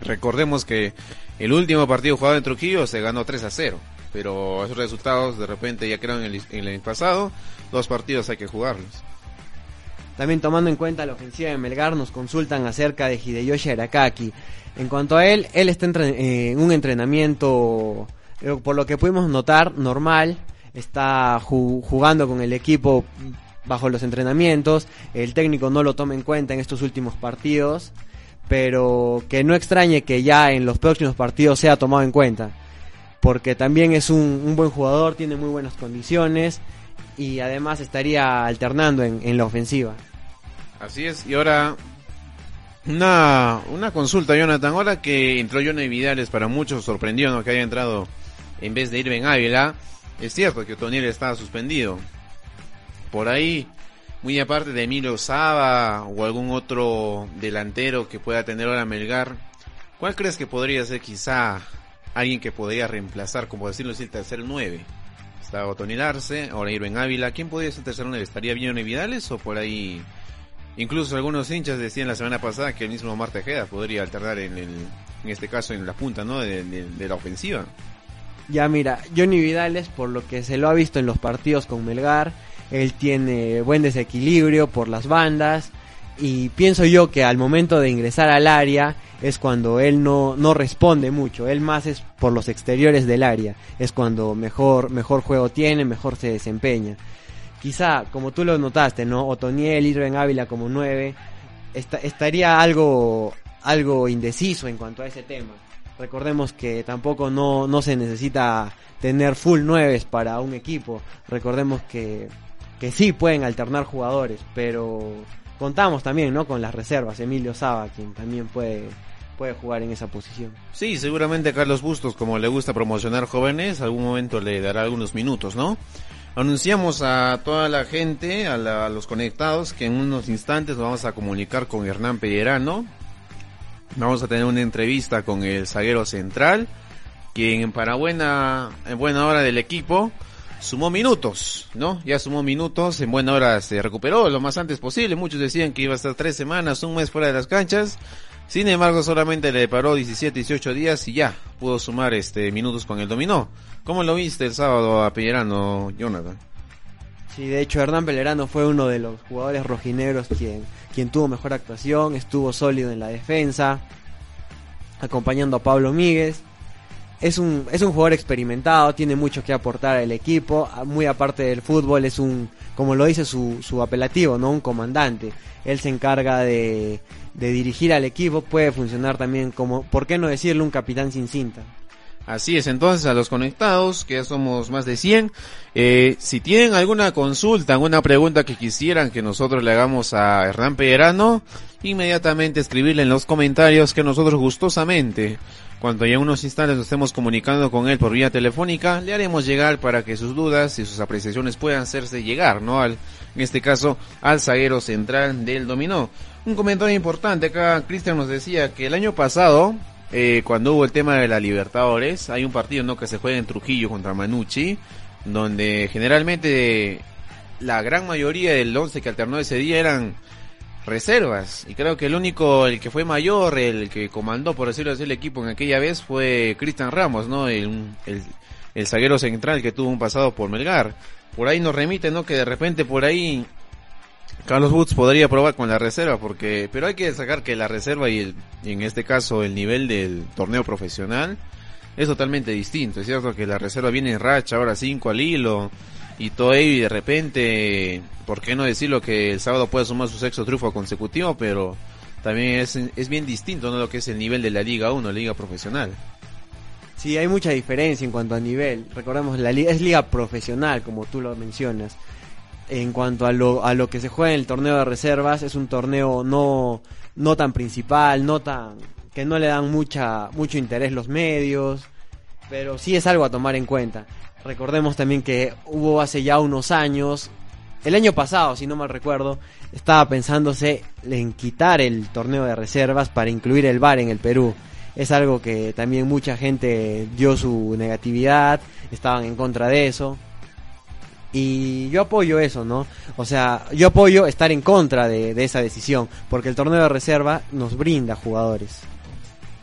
recordemos que el último partido jugado en Trujillo se ganó 3 a 0, pero esos resultados de repente ya quedaron en el, pasado, dos partidos hay que jugarlos. También tomando en cuenta la ofensiva de Melgar, nos consultan acerca de Hideyoshi Arakaki. En cuanto a él, él está eh, en un entrenamiento, eh, por lo que pudimos notar, normal. Está jugando con el equipo bajo los entrenamientos. El técnico no lo toma en cuenta en estos últimos partidos. Pero que no extrañe que ya en los próximos partidos sea tomado en cuenta. Porque también es un, buen jugador, tiene muy buenas condiciones y además estaría alternando en la ofensiva. Así es, y ahora una, una consulta, Jonathan. Ahora que entró Johnny Vidales, para muchos sorprendió ¿no? que haya entrado en vez de Irving Ávila. Es cierto que Otoniel estaba suspendido. Por ahí, muy aparte de Emilio Saba o algún otro delantero que pueda tener ahora Melgar, ¿cuál crees que podría ser quizá alguien que podría reemplazar, como decirlo así, el tercer 9? Está Otoniel Arce, ahora Irving Ávila. ¿Quién podría ser tercer 9? ¿Estaría Johnny Vidales o por ahí Incluso algunos hinchas decían la semana pasada que el mismo Omar Tejeda podría alternar en, el, en este caso en la punta ¿no? de, la ofensiva. Ya mira, Johnny Vidales, por lo que se lo ha visto en los partidos con Melgar, él tiene buen desequilibrio por las bandas y pienso yo que al momento de ingresar al área es cuando él no, no responde mucho, él más es por los exteriores del área, es cuando mejor, mejor juego tiene, mejor se desempeña quizá, como tú lo notaste, ¿no? Otoniel, Irving Ávila como nueve, estaría algo, algo indeciso en cuanto a ese tema. Recordemos que tampoco no, no se necesita tener full nueves para un equipo. Recordemos que, que sí pueden alternar jugadores, pero contamos también, ¿no? Con las reservas. Emilio Saba, quien también puede, puede jugar en esa posición. Sí, seguramente Carlos Bustos, como le gusta promocionar jóvenes, algún momento le dará algunos minutos, ¿no? Anunciamos a toda la gente, a, los conectados, que en unos instantes nos vamos a comunicar con Hernán Pellerano. Vamos a tener una entrevista con el zaguero central, quien para buena, en buena hora del equipo sumó minutos, ¿no? Ya sumó minutos, en buena hora se recuperó lo más antes posible. Muchos decían que iba a estar tres semanas, un mes fuera de las canchas. Sin embargo, solamente le paró 17, 18 días y ya pudo sumar este minutos con el dominó. ¿Cómo lo viste el sábado a Pellerano, Jonathan? Sí, de hecho Hernán Pellerano fue uno de los jugadores rojinegros quien, quien tuvo mejor actuación, estuvo sólido en la defensa, acompañando a Pablo Míguez. Es un, es un jugador experimentado, tiene mucho que aportar al equipo, muy aparte del fútbol, es un, como lo dice su, su apelativo, ¿no? Un comandante. Él se encarga de, de dirigir al equipo, puede funcionar también como, ¿por qué no decirle un capitán sin cinta? Así es, entonces a los conectados, que ya somos más de 100, eh, si tienen alguna consulta, alguna pregunta que quisieran que nosotros le hagamos a Hernán Pellerano, inmediatamente escribirle en los comentarios que nosotros gustosamente, cuando ya en unos instantes nos estemos comunicando con él por vía telefónica, le haremos llegar para que sus dudas y sus apreciaciones puedan hacerse llegar, ¿no? Al, en este caso, al zaguero central del dominó. Un comentario importante acá, Cristian nos decía que el año pasado, eh, cuando hubo el tema de la Libertadores, hay un partido ¿no? que se juega en Trujillo contra Manucci, donde generalmente la gran mayoría del once que alternó ese día eran reservas. Y creo que el único, el que fue mayor, el que comandó, por decirlo así, el equipo en aquella vez fue Cristian Ramos, ¿no? El, el, el zaguero central que tuvo un pasado por Melgar. Por ahí nos remite, ¿no? Que de repente por ahí Carlos Woods podría probar con la reserva, porque, pero hay que destacar que la reserva y, el, en este caso el nivel del torneo profesional es totalmente distinto. Es cierto que la reserva viene en racha, ahora 5 al hilo y y de repente, ¿por qué no decirlo que el sábado puede sumar su sexto triunfo consecutivo? Pero también es, es bien distinto, ¿no? Lo que es el nivel de la Liga 1, Liga Profesional. Sí, hay mucha diferencia en cuanto a nivel. Recordemos, la liga es liga profesional, como tú lo mencionas en cuanto a lo, a lo que se juega en el torneo de reservas, es un torneo no, no tan principal, no tan, que no le dan mucha, mucho interés los medios, pero sí es algo a tomar en cuenta. Recordemos también que hubo hace ya unos años el año pasado, si no mal recuerdo, estaba pensándose en quitar el torneo de reservas para incluir el VAR en el Perú. Es algo que también mucha gente dio su negatividad, estaban en contra de eso. Y yo apoyo eso, ¿no? O sea, yo apoyo estar en contra de, esa decisión, porque el torneo de reserva nos brinda jugadores.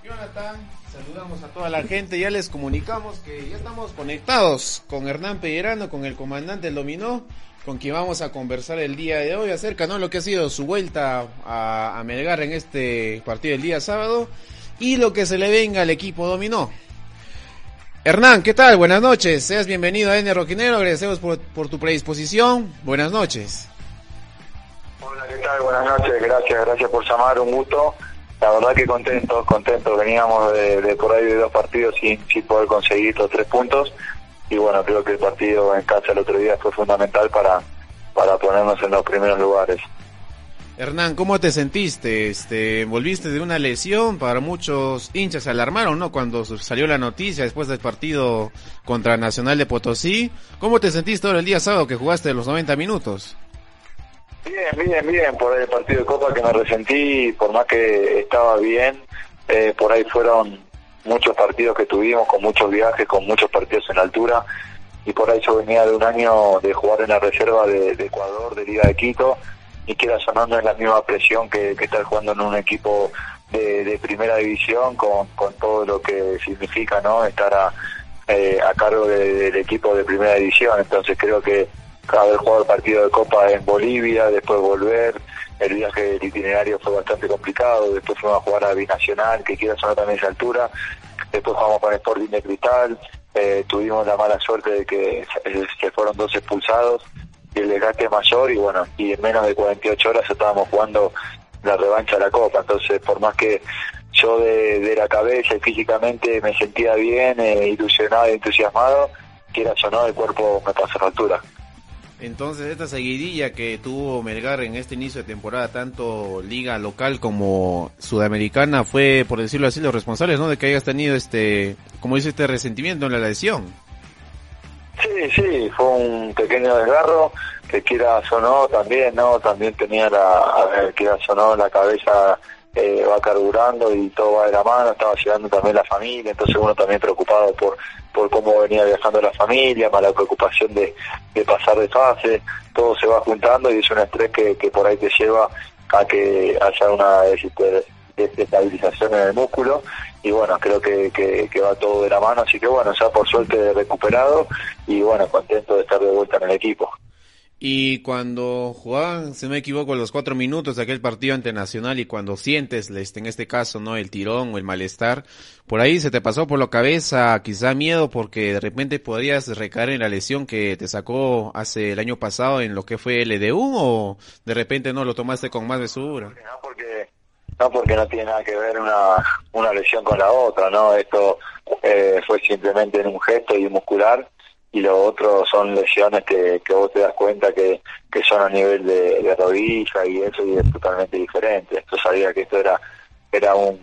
Jonathan, saludamos a toda la gente, ya les comunicamos que ya estamos conectados con Hernán Pellerano, con el comandante del Dominó, con quien vamos a conversar el día de hoy acerca de lo que ha sido su vuelta a, a Melgar en este partido del día sábado y lo que se le venga al equipo Dominó. Hernán, ¿qué tal? Buenas noches. Seas bienvenido a N Roquinero. Agradecemos por, por, tu predisposición. Buenas noches. Hola, ¿qué tal? Buenas noches. Gracias, gracias por llamar. Un gusto. La verdad que contentos, contentos. Veníamos de, por ahí de dos partidos sin, sin poder conseguir los tres puntos. Y bueno, creo que el partido en casa el otro día fue fundamental para, para ponernos en los primeros lugares. Hernán, ¿cómo te sentiste? Este, volviste de una lesión, para muchos hinchas se alarmaron, ¿no? Cuando salió la noticia después del partido contra Nacional de Potosí. ¿Cómo te sentiste ahora el día sábado que jugaste los 90 minutos? Bien, bien, bien, por el partido de Copa que me resentí, por más que estaba bien, eh, por ahí fueron muchos partidos que tuvimos, con muchos viajes, con muchos partidos en altura, y por ahí yo venía de un año de jugar en la reserva de, Ecuador, de Liga de Quito, y que sonando es la misma presión que, que estar jugando en un equipo de, de primera división con, con, todo lo que significa no estar a, eh, a cargo de, del equipo de primera división. Entonces creo que haber jugado el partido de Copa en Bolivia después volver. El viaje del itinerario fue bastante complicado después fuimos a jugar a Binacional que quiera sonar también esa altura. Después jugamos con Sporting de Cristal. Eh, tuvimos la mala suerte de que se fueron dos expulsados y el desgaste mayor y bueno, y en menos de 48 horas estábamos jugando la revancha de la Copa, entonces por más que yo de, la cabeza y físicamente me sentía bien, eh, ilusionado y entusiasmado, quieras o no, el cuerpo me pasó a altura. Entonces esta seguidilla que tuvo Melgar en este inicio de temporada, tanto liga local como sudamericana, fue, por decirlo así, los responsables, ¿no? De que hayas tenido este, como dice, este resentimiento en la lesión. Sí, sí, fue un pequeño desgarro que quieras o no, también, ¿no? También tenía la, a ver, quieras la cabeza eh, va carburando y todo va de la mano, estaba llegando también la familia, entonces uno también preocupado por, por cómo venía viajando la familia, más la preocupación de, de pasar de fase, todo se va juntando y es un estrés que, que por ahí te lleva a que haya una desestabilización en el músculo y bueno, creo que, que, va todo de la mano, así que bueno, ya por suerte recuperado y bueno, contento de estar de vuelta en el equipo. Y cuando jugaban, si no me equivoco, los cuatro minutos de aquel partido ante Nacional y cuando sientes, este, en este caso, no el tirón o el malestar, por ahí se te pasó por la cabeza quizá miedo porque de repente podrías recaer en la lesión que te sacó hace el año pasado en lo que fue el EDU o de repente no lo tomaste con más mesura. No porque no porque no tiene nada que ver una, una lesión con la otra, ¿no? Esto eh, fue simplemente en un gesto y muscular y lo otro son lesiones que, que vos te das cuenta que, que son a nivel de, de rodilla y eso y es totalmente diferente. Esto sabía que esto era, era un,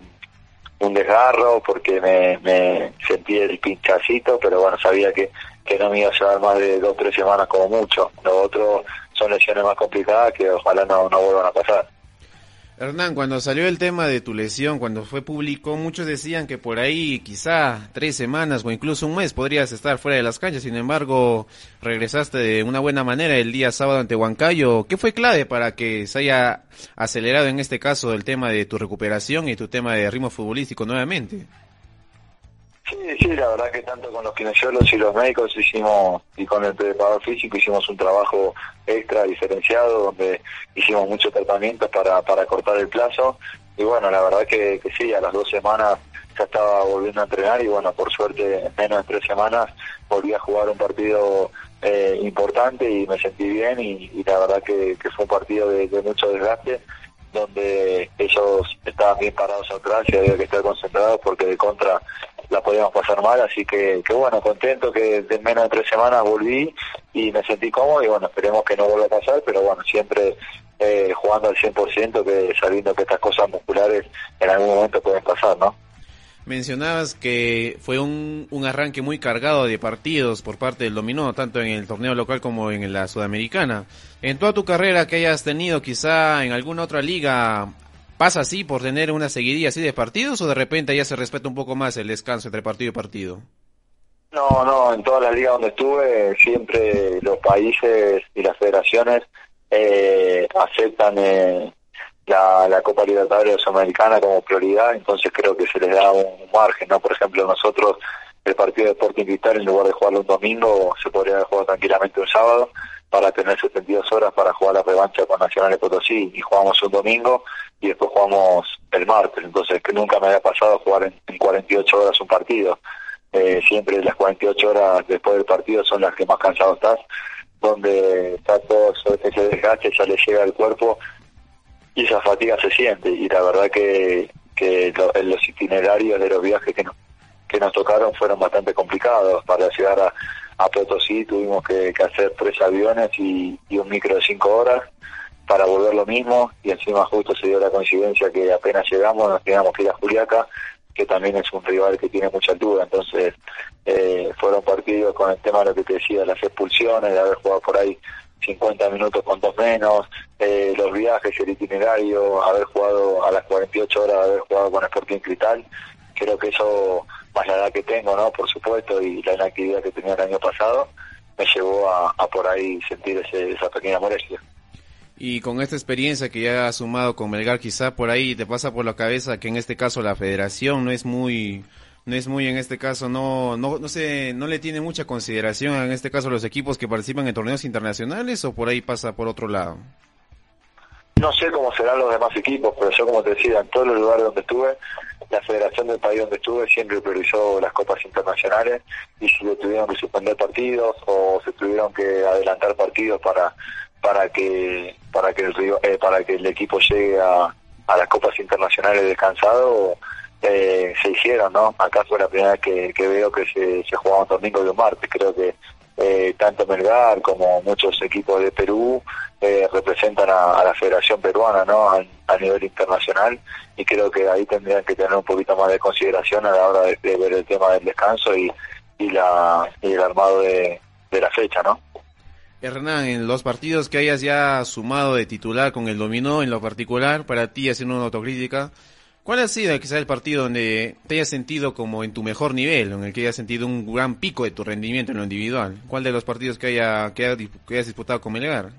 un desgarro porque me, me sentí el pinchacito, pero bueno, sabía que, que no me iba a llevar más de dos o tres semanas como mucho. Lo otro son lesiones más complicadas que ojalá no, no vuelvan a pasar. Hernán, cuando salió el tema de tu lesión, cuando fue público, muchos decían que por ahí quizá tres semanas o incluso un mes podrías estar fuera de las canchas. Sin embargo, regresaste de una buena manera el día sábado ante Huancayo. ¿Qué fue clave para que se haya acelerado en este caso el tema de tu recuperación y tu tema de ritmo futbolístico nuevamente? Sí, la verdad que tanto con los kinesiólogos y los médicos hicimos, y con el preparador físico hicimos un trabajo extra diferenciado donde hicimos muchos tratamientos para, para cortar el plazo. Y bueno, la verdad que, que sí, a las dos semanas ya estaba volviendo a entrenar y bueno, por suerte en menos de tres semanas volví a jugar un partido eh, importante y me sentí bien y, la verdad que, que, fue un partido de, de mucho desgaste donde ellos estaban bien parados atrás y había que estar concentrados porque de contra la podíamos pasar mal, así que, que bueno, contento que en menos de tres semanas volví y me sentí cómodo y bueno, esperemos que no vuelva a pasar, pero bueno, siempre eh, jugando al 100%, que sabiendo que estas cosas musculares en algún momento pueden pasar, ¿no? Mencionabas que fue un, un arranque muy cargado de partidos por parte del dominó, tanto en el torneo local como en la sudamericana. En toda tu carrera que hayas tenido, quizá en alguna otra liga, ¿pasa así por tener una seguidilla así de partidos o de repente ya se respeta un poco más el descanso entre partido y partido? No, no, en todas las ligas donde estuve, siempre los países y las federaciones eh, aceptan eh, la, la Copa Libertadores Sudamericana como prioridad, entonces creo que se les da un margen, ¿no? Por ejemplo, nosotros el partido de Sporting Cristal en lugar de jugarlo un domingo se podría haber jugado tranquilamente un sábado para tener 72 horas para jugar la revancha con Nacional de Potosí y jugamos un domingo y después jugamos el martes, entonces que nunca me había pasado jugar en, en 48 horas un partido. Eh, siempre las 48 horas después del partido son las que más cansado estás, donde está todo ese desgaste, ya le llega al cuerpo y esa fatiga se siente y la verdad que, que lo, los itinerarios de los viajes que nos, que nos tocaron fueron bastante complicados para llegar a, a Potosí tuvimos que, hacer tres aviones y, y un micro de cinco horas para volver lo mismo y encima justo se dio la coincidencia que apenas llegamos nos teníamos que ir a Juliaca que también es un rival que tiene mucha altura. Entonces eh, fueron partidos con el tema de lo que te decía las expulsiones de haber jugado por ahí 50 minutos con dos menos, eh, los viajes, el itinerario, haber jugado a las 48 horas, haber jugado con Sporting Cristal, creo que eso, más la edad que tengo, ¿no? Por supuesto, y la inactividad que tenía el año pasado, me llevó a, a por ahí sentir ese, esa pequeña molestia. Y con esta experiencia que ya has sumado con Melgar, quizá por ahí te pasa por la cabeza que en este caso la federación no es muy no es muy en este caso no no no sé no le tiene mucha consideración en este caso los equipos que participan en torneos internacionales o por ahí pasa por otro lado no sé cómo serán los demás equipos pero yo como te decía en todos los lugares donde estuve la federación del país donde estuve siempre priorizó las copas internacionales y si tuvieron que suspender partidos o se tuvieron que adelantar partidos para para que para que el eh, para que el equipo llegue a, las copas internacionales descansado eh, se hicieron, ¿no? Acá fue la primera vez que, que veo que se, se jugaba un domingo y un martes. Creo que eh, tanto Melgar como muchos equipos de Perú eh, representan a, la Federación Peruana, ¿no? A, nivel internacional y creo que ahí tendrían que tener un poquito más de consideración a la hora de, de ver el tema del descanso y, y, la, y el armado de, de la fecha, ¿no? Hernán, en los partidos que hayas ya sumado de titular con el dominó en lo particular, para ti haciendo una autocrítica, ¿Cuál ha sido quizás el partido donde te hayas sentido como en tu mejor nivel, en el que hayas sentido un gran pico de tu rendimiento en lo individual? ¿Cuál de los partidos que, haya, que, haya, que hayas disputado con Melgar?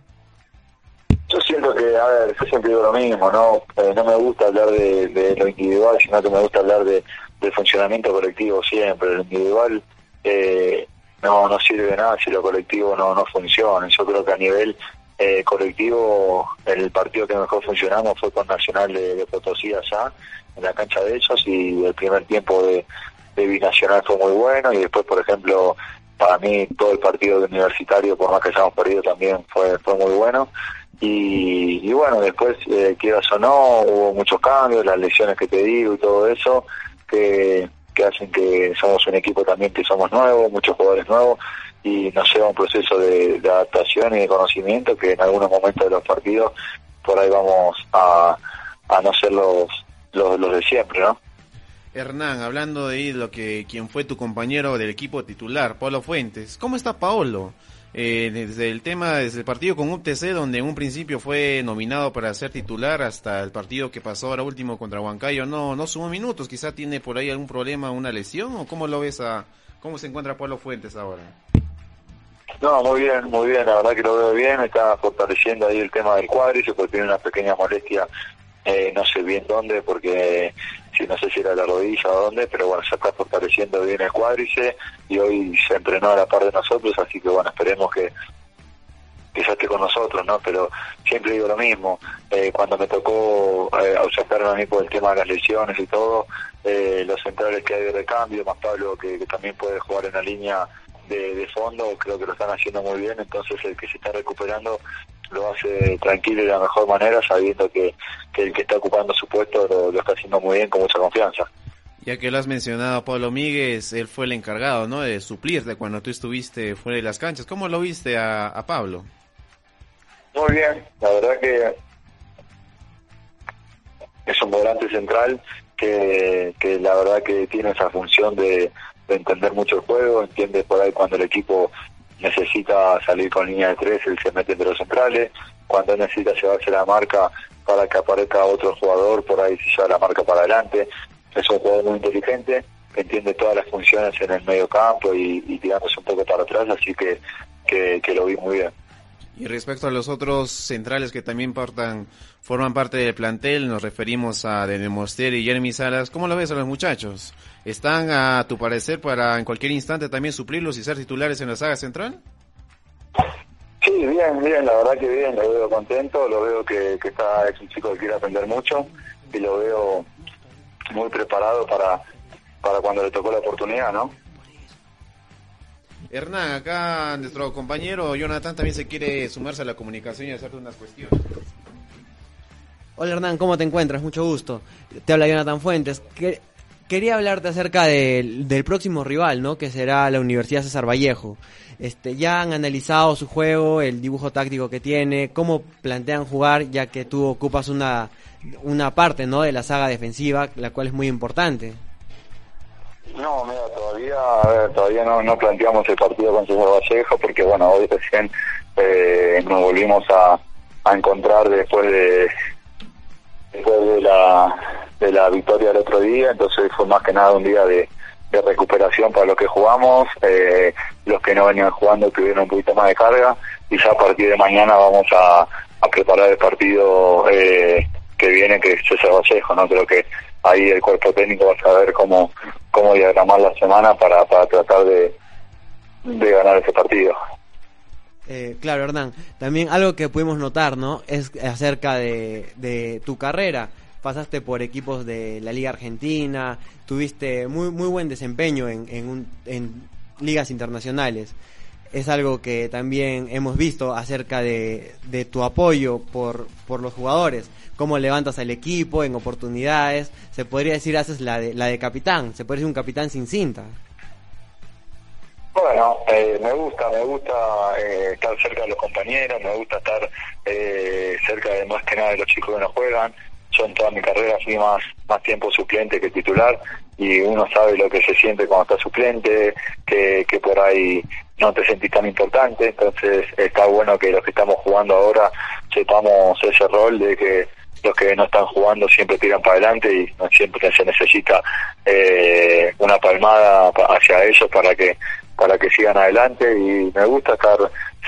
Yo siento que, a ver, yo siempre digo lo mismo, ¿no? Eh, no me gusta hablar de, lo individual, sino que me gusta hablar de, del funcionamiento colectivo siempre. Lo individual eh, no, no sirve nada si lo colectivo no, no funciona. Yo creo que a nivel eh, colectivo, el partido que mejor funcionamos fue con Nacional de, de, Potosí allá, en la cancha de ellos, y el primer tiempo de, de Binacional fue muy bueno, y después, por ejemplo, para mí todo el partido de universitario, por más que hayamos perdido, también fue, fue muy bueno. Y, y bueno, después, eh, quieras o no, hubo muchos cambios, las lesiones que te digo y todo eso, que, que hacen que somos un equipo también que somos nuevos, muchos jugadores nuevos, y nos lleva un proceso de, adaptación y de conocimiento que en algunos momentos de los partidos por ahí vamos a, a no ser los, los, los de siempre, ¿no? Hernán, hablando de lo que quien fue tu compañero del equipo titular, Pablo Fuentes, ¿cómo está Paolo? Eh, desde el tema, desde el partido con UTC, donde en un principio fue nominado para ser titular, hasta el partido que pasó ahora último contra Huancayo, no, no sumó minutos, quizá tiene por ahí algún problema, una lesión, o cómo lo ves a, cómo se encuentra Pablo Fuentes ahora? No, muy bien, muy bien, la verdad que lo veo bien, está fortaleciendo ahí el tema del cuádriceps porque tiene una pequeña molestia, eh, no sé bien dónde, porque si no sé si era la rodilla o dónde, pero bueno, se está fortaleciendo bien el cuádriceps y hoy se entrenó a la par de nosotros, así que bueno, esperemos que que ya esté con nosotros, ¿no? Pero siempre digo lo mismo, eh, cuando me tocó eh, ausentarme a mí por el tema de las lesiones y todo, eh, los centrales que hay de recambio, más Pablo que, que también puede jugar en la línea de, de, fondo, creo que lo están haciendo muy bien, entonces el que se está recuperando lo hace tranquilo y de la mejor manera, sabiendo que, que el que está ocupando su puesto lo, lo, está haciendo muy bien, con mucha confianza. Ya que lo has mencionado, Pablo Míguez, él fue el encargado, ¿no?, de suplirte cuando tú estuviste fuera de las canchas. ¿Cómo lo viste a, a Pablo? Muy bien, la verdad que es un volante central que, que la verdad que tiene esa función de, de entender mucho el juego, entiende por ahí cuando el equipo necesita salir con línea de tres, él se mete entre los centrales, cuando necesita llevarse la marca para que aparezca otro jugador, por ahí se lleva la marca para adelante, es un jugador muy inteligente, que entiende todas las funciones en el medio campo y, tirándose un poco para atrás, así que, que, lo vi muy bien. Y respecto a los otros centrales que también portan, forman parte del plantel, nos referimos a Denemoster y Jeremy Salas. ¿Cómo lo ves a los muchachos? ¿Están a tu parecer para en cualquier instante también suplirlos y ser titulares en la saga central? Sí, bien, bien, la verdad que bien, lo veo contento, lo veo que, que está, es un chico que quiere aprender mucho y lo veo muy preparado para, para cuando le tocó la oportunidad, ¿no? Hernán, acá nuestro compañero Jonathan también se quiere sumarse a la comunicación y hacerte unas cuestiones. Hola Hernán, ¿cómo te encuentras? Mucho gusto. Te habla Jonathan Fuentes. Que- quería hablarte acerca del, del próximo rival, ¿no? Que será la Universidad César Vallejo. Este, ya han analizado su juego, el dibujo táctico que tiene, cómo plantean jugar, ya que tú ocupas una, una parte, ¿no? De la saga defensiva, la cual es muy importante. No, mira, todavía, todavía no, no planteamos el partido con César Vallejo porque, bueno, hoy recién eh, nos volvimos a, a encontrar después de después de la de la victoria del otro día, entonces fue más que nada un día de, recuperación para los que jugamos, eh, los que no venían jugando tuvieron un poquito más de carga y ya a partir de mañana vamos a, a preparar el partido eh, que viene, que es César Vallejo, ¿no? Creo que ahí el cuerpo técnico va a saber cómo, cómo diagramar la semana para, para tratar de, de ganar ese partido. Eh, claro, Hernán. También algo que pudimos notar, ¿no? Es acerca de, de tu carrera. Pasaste por equipos de la Liga Argentina, tuviste muy muy buen desempeño en, en, un- en ligas internacionales. Es algo que también hemos visto acerca de, de tu apoyo por, por los jugadores. Cómo levantas al equipo en oportunidades. Se podría decir, haces la de, la de capitán. Se puede decir un capitán sin cinta. Bueno, eh, me gusta, me gusta eh, estar cerca de los compañeros, me gusta estar eh, cerca de más que nada de los chicos que no juegan. Yo en toda mi carrera fui más, más tiempo suplente que titular y uno sabe lo que se siente cuando está suplente, que, que por ahí no te sentís tan importante, entonces está bueno que los que estamos jugando ahora sepamos ese rol de que los que no están jugando siempre tiran para adelante y siempre se necesita eh, una palmada pa- hacia ellos para que para que sigan adelante. Y me gusta estar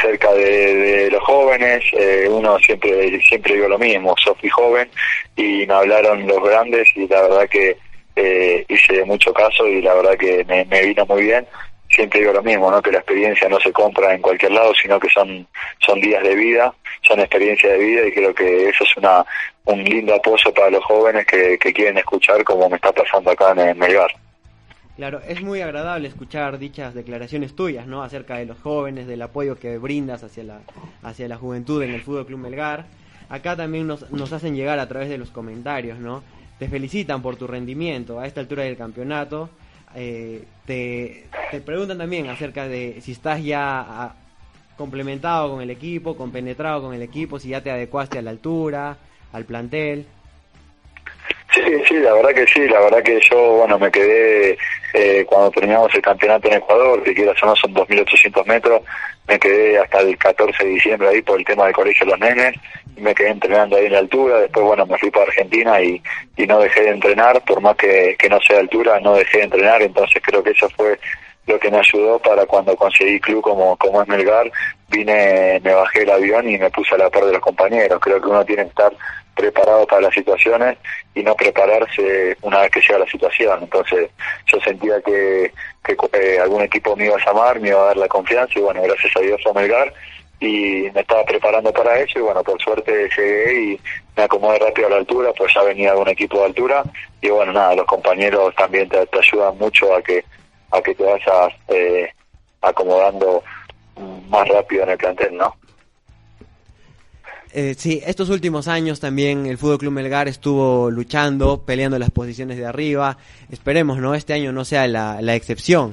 cerca de, de los jóvenes eh, uno siempre siempre digo lo mismo yo fui joven y me hablaron los grandes y la verdad que eh, hice mucho caso y la verdad que me vino muy bien siempre digo lo mismo, ¿no? Que la experiencia no se compra en cualquier lado, sino que son son días de vida, son experiencias de vida y creo que eso es una un lindo apoyo para los jóvenes que, que quieren escuchar como me está pasando acá en, Melgar. Claro, es muy agradable escuchar dichas declaraciones tuyas, ¿no? Acerca de los jóvenes, del apoyo que brindas hacia la, hacia la juventud en el Fútbol Club Melgar. Acá también nos, nos hacen llegar a través de los comentarios, ¿no? Te felicitan por tu rendimiento a esta altura del campeonato. Eh, te, te preguntan también acerca de si estás ya ah, complementado con el equipo, compenetrado con el equipo, si ya te adecuaste a la altura, al plantel. Sí, sí, la verdad que sí, la verdad que yo, bueno, me quedé eh, cuando terminamos el campeonato en Ecuador, que quieras no son 2.800 metros, me quedé hasta el 14 de diciembre ahí por el tema del colegio de los nenes, me quedé entrenando ahí en la altura, después, bueno, me fui para Argentina y, y no dejé de entrenar, por más que, que no sea altura, no dejé de entrenar, entonces creo que eso fue lo que me ayudó para cuando conseguí club como, como es Melgar, vine, me bajé el avión y me puse a la par de los compañeros. Creo que uno tiene que estar preparado para las situaciones y no prepararse una vez que llega la situación. Entonces yo sentía que, que eh, algún equipo me iba a llamar, me iba a dar la confianza y bueno, gracias a Dios fue Melgar y me estaba preparando para eso y bueno, por suerte llegué y me acomodé rápido a la altura, pues ya venía de un equipo de altura y bueno, nada, los compañeros también te, te ayudan mucho a que a que te vayas eh, acomodando más rápido en el plantel, ¿no? Eh, sí, estos últimos años también el Fútbol Club Melgar estuvo luchando, peleando las posiciones de arriba. Esperemos, ¿no? Este año no sea la, la excepción.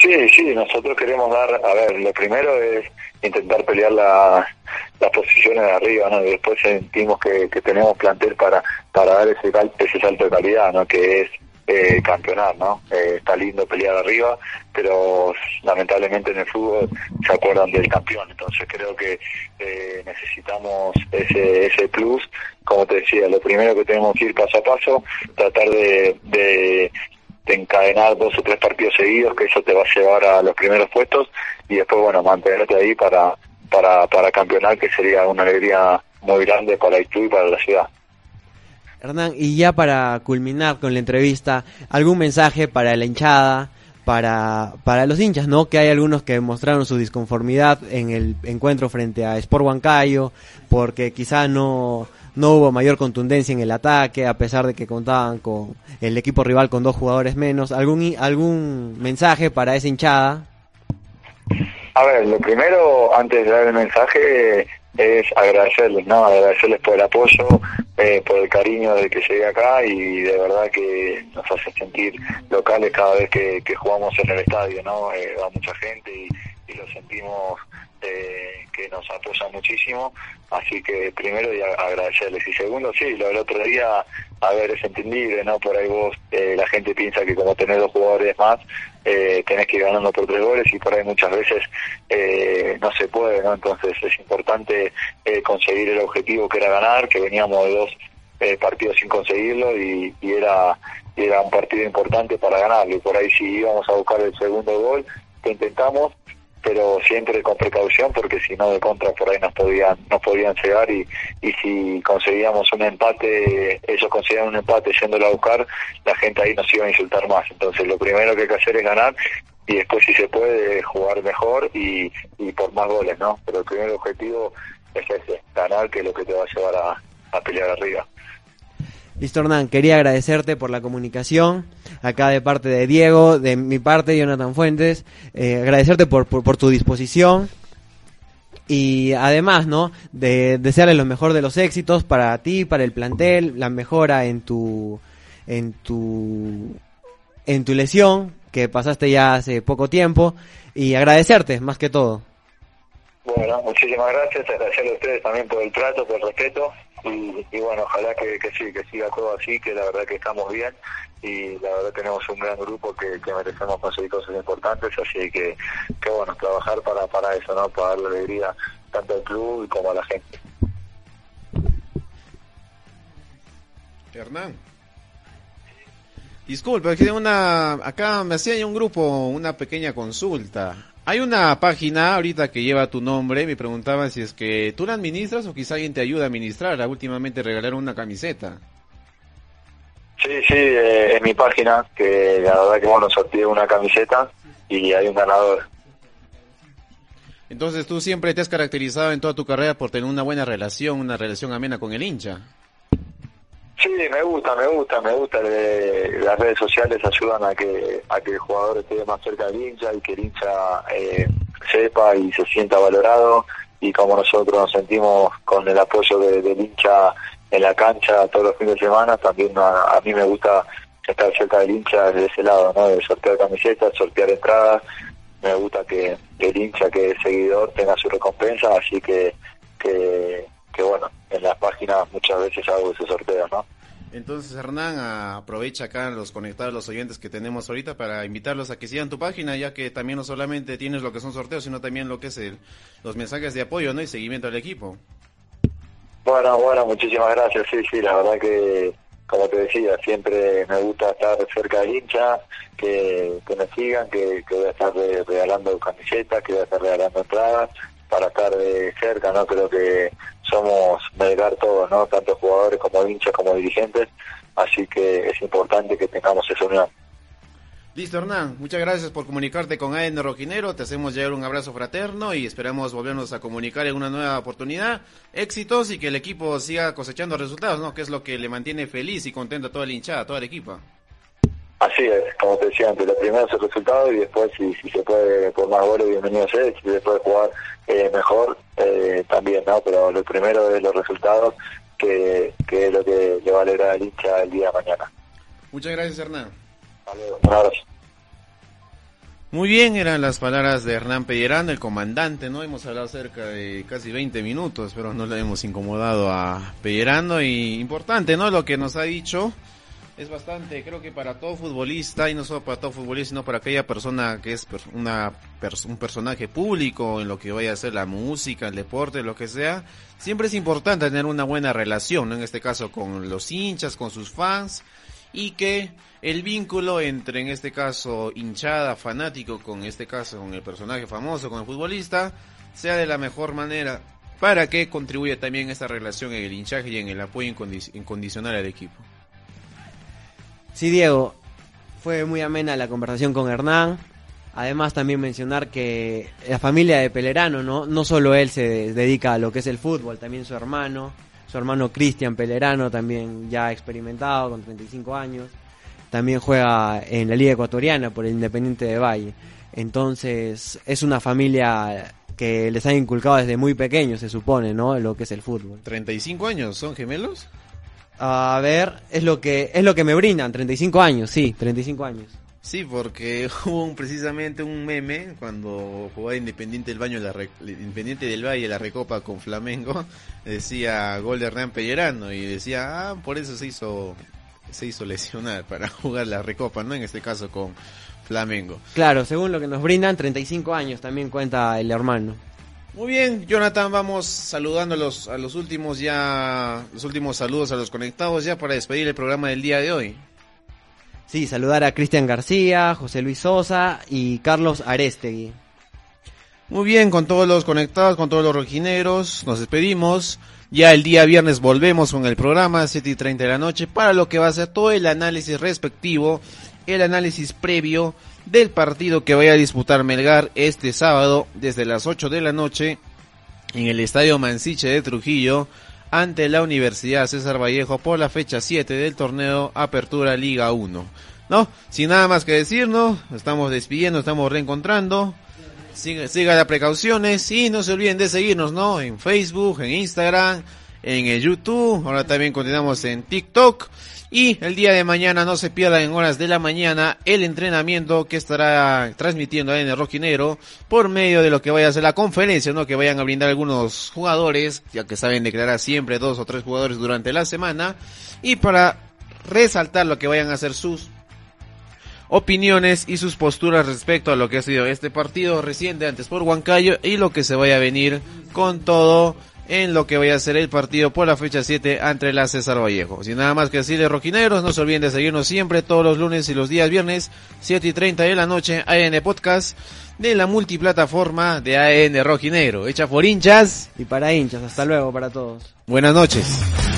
Sí, sí, nosotros queremos dar, a ver, lo primero es intentar pelear la, las posiciones de arriba, ¿no? Y después sentimos que, que tenemos plantel para, para dar ese, ese salto de calidad, ¿no? Que es eh, campeonar, ¿no? Eh, está lindo pelear arriba, pero lamentablemente en el fútbol se acuerdan del campeón, entonces creo que eh, necesitamos ese, ese plus, como te decía, lo primero que tenemos que ir paso a paso, tratar de, de, encadenar dos o tres partidos seguidos, que eso te va a llevar a los primeros puestos, y después, bueno, mantenerte ahí para, para, para campeonar, que sería una alegría muy grande para el club y para la ciudad. Hernán, y ya para culminar con la entrevista, algún mensaje para la hinchada, para, para los hinchas, ¿no? Que hay algunos que mostraron su disconformidad en el encuentro frente a Sport Huancayo, porque quizá no, no hubo mayor contundencia en el ataque, a pesar de que contaban con el equipo rival con dos jugadores menos. ¿Algún, algún mensaje para esa hinchada? A ver, lo primero, antes de dar el mensaje, es agradecerles, ¿no? Agradecerles por el apoyo, eh, por el cariño de que llegué acá y de verdad que nos hace sentir locales cada vez que, jugamos en el estadio, ¿no? Eh, va mucha gente y, lo sentimos eh, que nos apoya muchísimo, así que primero y agradecerles y segundo sí, lo del otro día, a ver, es entendible, ¿no? Por ahí vos, la gente piensa que como tener dos jugadores más, eh, tenés que ir ganando por tres goles y por ahí muchas veces eh, no se puede, ¿no? Entonces es importante eh, conseguir el objetivo que era ganar, que veníamos de dos eh, partidos sin conseguirlo y, y era era un partido importante para ganarlo y por ahí si íbamos a buscar el segundo gol que intentamos pero siempre con precaución porque si no de contra por ahí nos podían nos podían llegar y, y si conseguíamos un empate ellos conseguían un empate yéndolo a buscar la gente ahí nos iba a insultar más. Entonces lo primero que hay que hacer es ganar y después si se puede jugar mejor y, y por más goles no pero el primer objetivo es ese ganar que es lo que te va a llevar a, a pelear arriba Listo Hernán, quería agradecerte por la comunicación acá de parte de Diego, de mi parte, Jonathan Fuentes, eh, agradecerte por, por, tu disposición. Y además, ¿no? De desearle lo mejor de los éxitos para ti, para el plantel, la mejora en tu, en tu, en tu lesión que pasaste ya hace poco tiempo. Y agradecerte más que todo. Bueno, muchísimas gracias, agradecerle a ustedes también por el trato, por el respeto y, bueno, ojalá que, que sí, que siga todo así, que la verdad que estamos bien y la verdad tenemos un gran grupo que, que merecemos conseguir cosas importantes, así que, que bueno, trabajar para, para eso, ¿no? Para darle alegría tanto al club como a la gente. Hernán. Disculpa, que una, acá me hacía un grupo una pequeña consulta. Hay una página ahorita que lleva tu nombre, me preguntaban si es que tú la administras o quizá alguien te ayuda a administrar. Últimamente regalaron una camiseta. Sí, sí, eh, es mi página, que la verdad que bueno, sorteé una camiseta y hay un ganador. Entonces tú siempre te has caracterizado en toda tu carrera por tener una buena relación, una relación amena con el hincha. Sí, me gusta, me gusta, me gusta. las redes sociales ayudan a que a que el jugador esté más cerca del hincha y que el hincha eh, sepa y se sienta valorado. Y como nosotros nos sentimos con el apoyo del hincha en la cancha todos los fines de semana, también a, mí me gusta estar cerca del hincha desde ese lado, ¿no? De sortear camisetas, sortear entradas. Me gusta que, el hincha, que el seguidor tenga su recompensa, así que, que que bueno, en las páginas muchas veces hago ese sorteo, ¿no? Entonces, Hernán, aprovecha acá los conectados, los oyentes que tenemos ahorita para invitarlos a que sigan tu página, ya que también no solamente tienes lo que son sorteos, sino también lo que es el, los mensajes de apoyo, ¿no? Y seguimiento al equipo. Bueno, bueno, muchísimas gracias. Sí, sí, la verdad que, como te decía, siempre me gusta estar cerca del hincha, que, que me sigan, que, que voy a estar regalando camisetas, que voy a estar regalando entradas para estar de cerca, ¿no? Creo que somos Melgar todos, ¿no? Tanto jugadores como hinchas como dirigentes, así que es importante que tengamos esa unión. Listo, Hernán. Muchas gracias por comunicarte con AN Rojinero. Te hacemos llegar un abrazo fraterno y esperamos volvernos a comunicar en una nueva oportunidad. Éxitos y que el equipo siga cosechando resultados, ¿no? Que es lo que le mantiene feliz y contento a toda la hinchada, a toda la equipa. Así es, como te decía antes, lo primero es el resultado y después si, si se puede por más goles, bienvenido sea, si se puede jugar eh, mejor, eh, también, ¿no? Pero lo primero es los resultados, que, que es lo que le va a alegrar al hincha el día de mañana. Muchas gracias, Hernán. Vale, un abrazo. Muy bien, eran las palabras de Hernán Pellerano, el comandante, ¿no? Hemos hablado cerca de casi 20 minutos, pero no le hemos incomodado a Pellerano y importante, ¿no? Lo que nos ha dicho es bastante, creo que para todo futbolista, y no solo para todo futbolista, sino para aquella persona que es una, un personaje público en lo que vaya a ser la música, el deporte, lo que sea, siempre es importante tener una buena relación, ¿no? En este caso con los hinchas, con sus fans, y que el vínculo entre, en este caso, hinchada, fanático, con este caso, con el personaje famoso, con el futbolista, sea de la mejor manera para que contribuya también esta relación en el hinchaje y en el apoyo incondicional al equipo. Sí, Diego, fue muy amena la conversación con Hernán. Además también mencionar que la familia de Pelerano, ¿no? No solo él se dedica a lo que es el fútbol, también su hermano, su hermano Cristian Pelerano, también ya experimentado, con 35 años, también juega en la Liga Ecuatoriana por el Independiente de Valle. Entonces, es una familia que les ha inculcado desde muy pequeños, se supone, ¿no? Lo que es el fútbol. ¿35 años? ¿Son gemelos? A ver, es lo que es lo que me brindan, 35 años, sí, 35 años. Sí, porque hubo precisamente un meme cuando jugaba Independiente del Baño la Independiente del Valle la Recopa con Flamengo, decía gol de Hernán Pellerano y decía, "Ah, por eso se hizo se hizo lesionar para jugar la Recopa, ¿no? En este caso con Flamengo. Claro, según lo que nos brindan, 35 años también cuenta el hermano. Muy bien, Jonathan, vamos saludando a los, a los últimos ya, los últimos saludos a los conectados ya para despedir el programa del día de hoy. Sí, saludar a Cristian García, José Luis Sosa y Carlos Arestegui. Muy bien, con todos los conectados, con todos los rojineros, nos despedimos. Ya el día viernes volvemos con el programa, 7 y 30 de la noche, para lo que va a ser todo el análisis respectivo, el análisis previo del partido que vaya a disputar Melgar este sábado desde las 8 de la noche en el Estadio Mansiche de Trujillo ante la Universidad César Vallejo por la fecha 7 del torneo Apertura Liga 1. ¿No? Sin nada más que decir, ¿no? Estamos despidiendo, estamos reencontrando. Siga, siga las precauciones y no se olviden de seguirnos, ¿no? En Facebook, en Instagram, en el YouTube. Ahora también continuamos en TikTok. Y el día de mañana no se pierda en horas de la mañana el entrenamiento que estará transmitiendo en el Rojinero por medio de lo que vaya a ser la conferencia, ¿no? Que vayan a brindar algunos jugadores, ya que saben declarar siempre dos o tres jugadores durante la semana. Y para resaltar lo que vayan a hacer sus opiniones y sus posturas respecto a lo que ha sido este partido reciente antes por Huancayo y lo que se vaya a venir con todo en lo que vaya a ser el partido por la fecha 7 ante la César Vallejo. Sin nada más que decirles rojineros, no se olviden de seguirnos siempre todos los lunes y los días viernes, 7 y 30 de la noche, AN Podcast de la multiplataforma de AN Rojinegro, hecha por hinchas y para hinchas. Hasta luego para todos. Buenas noches.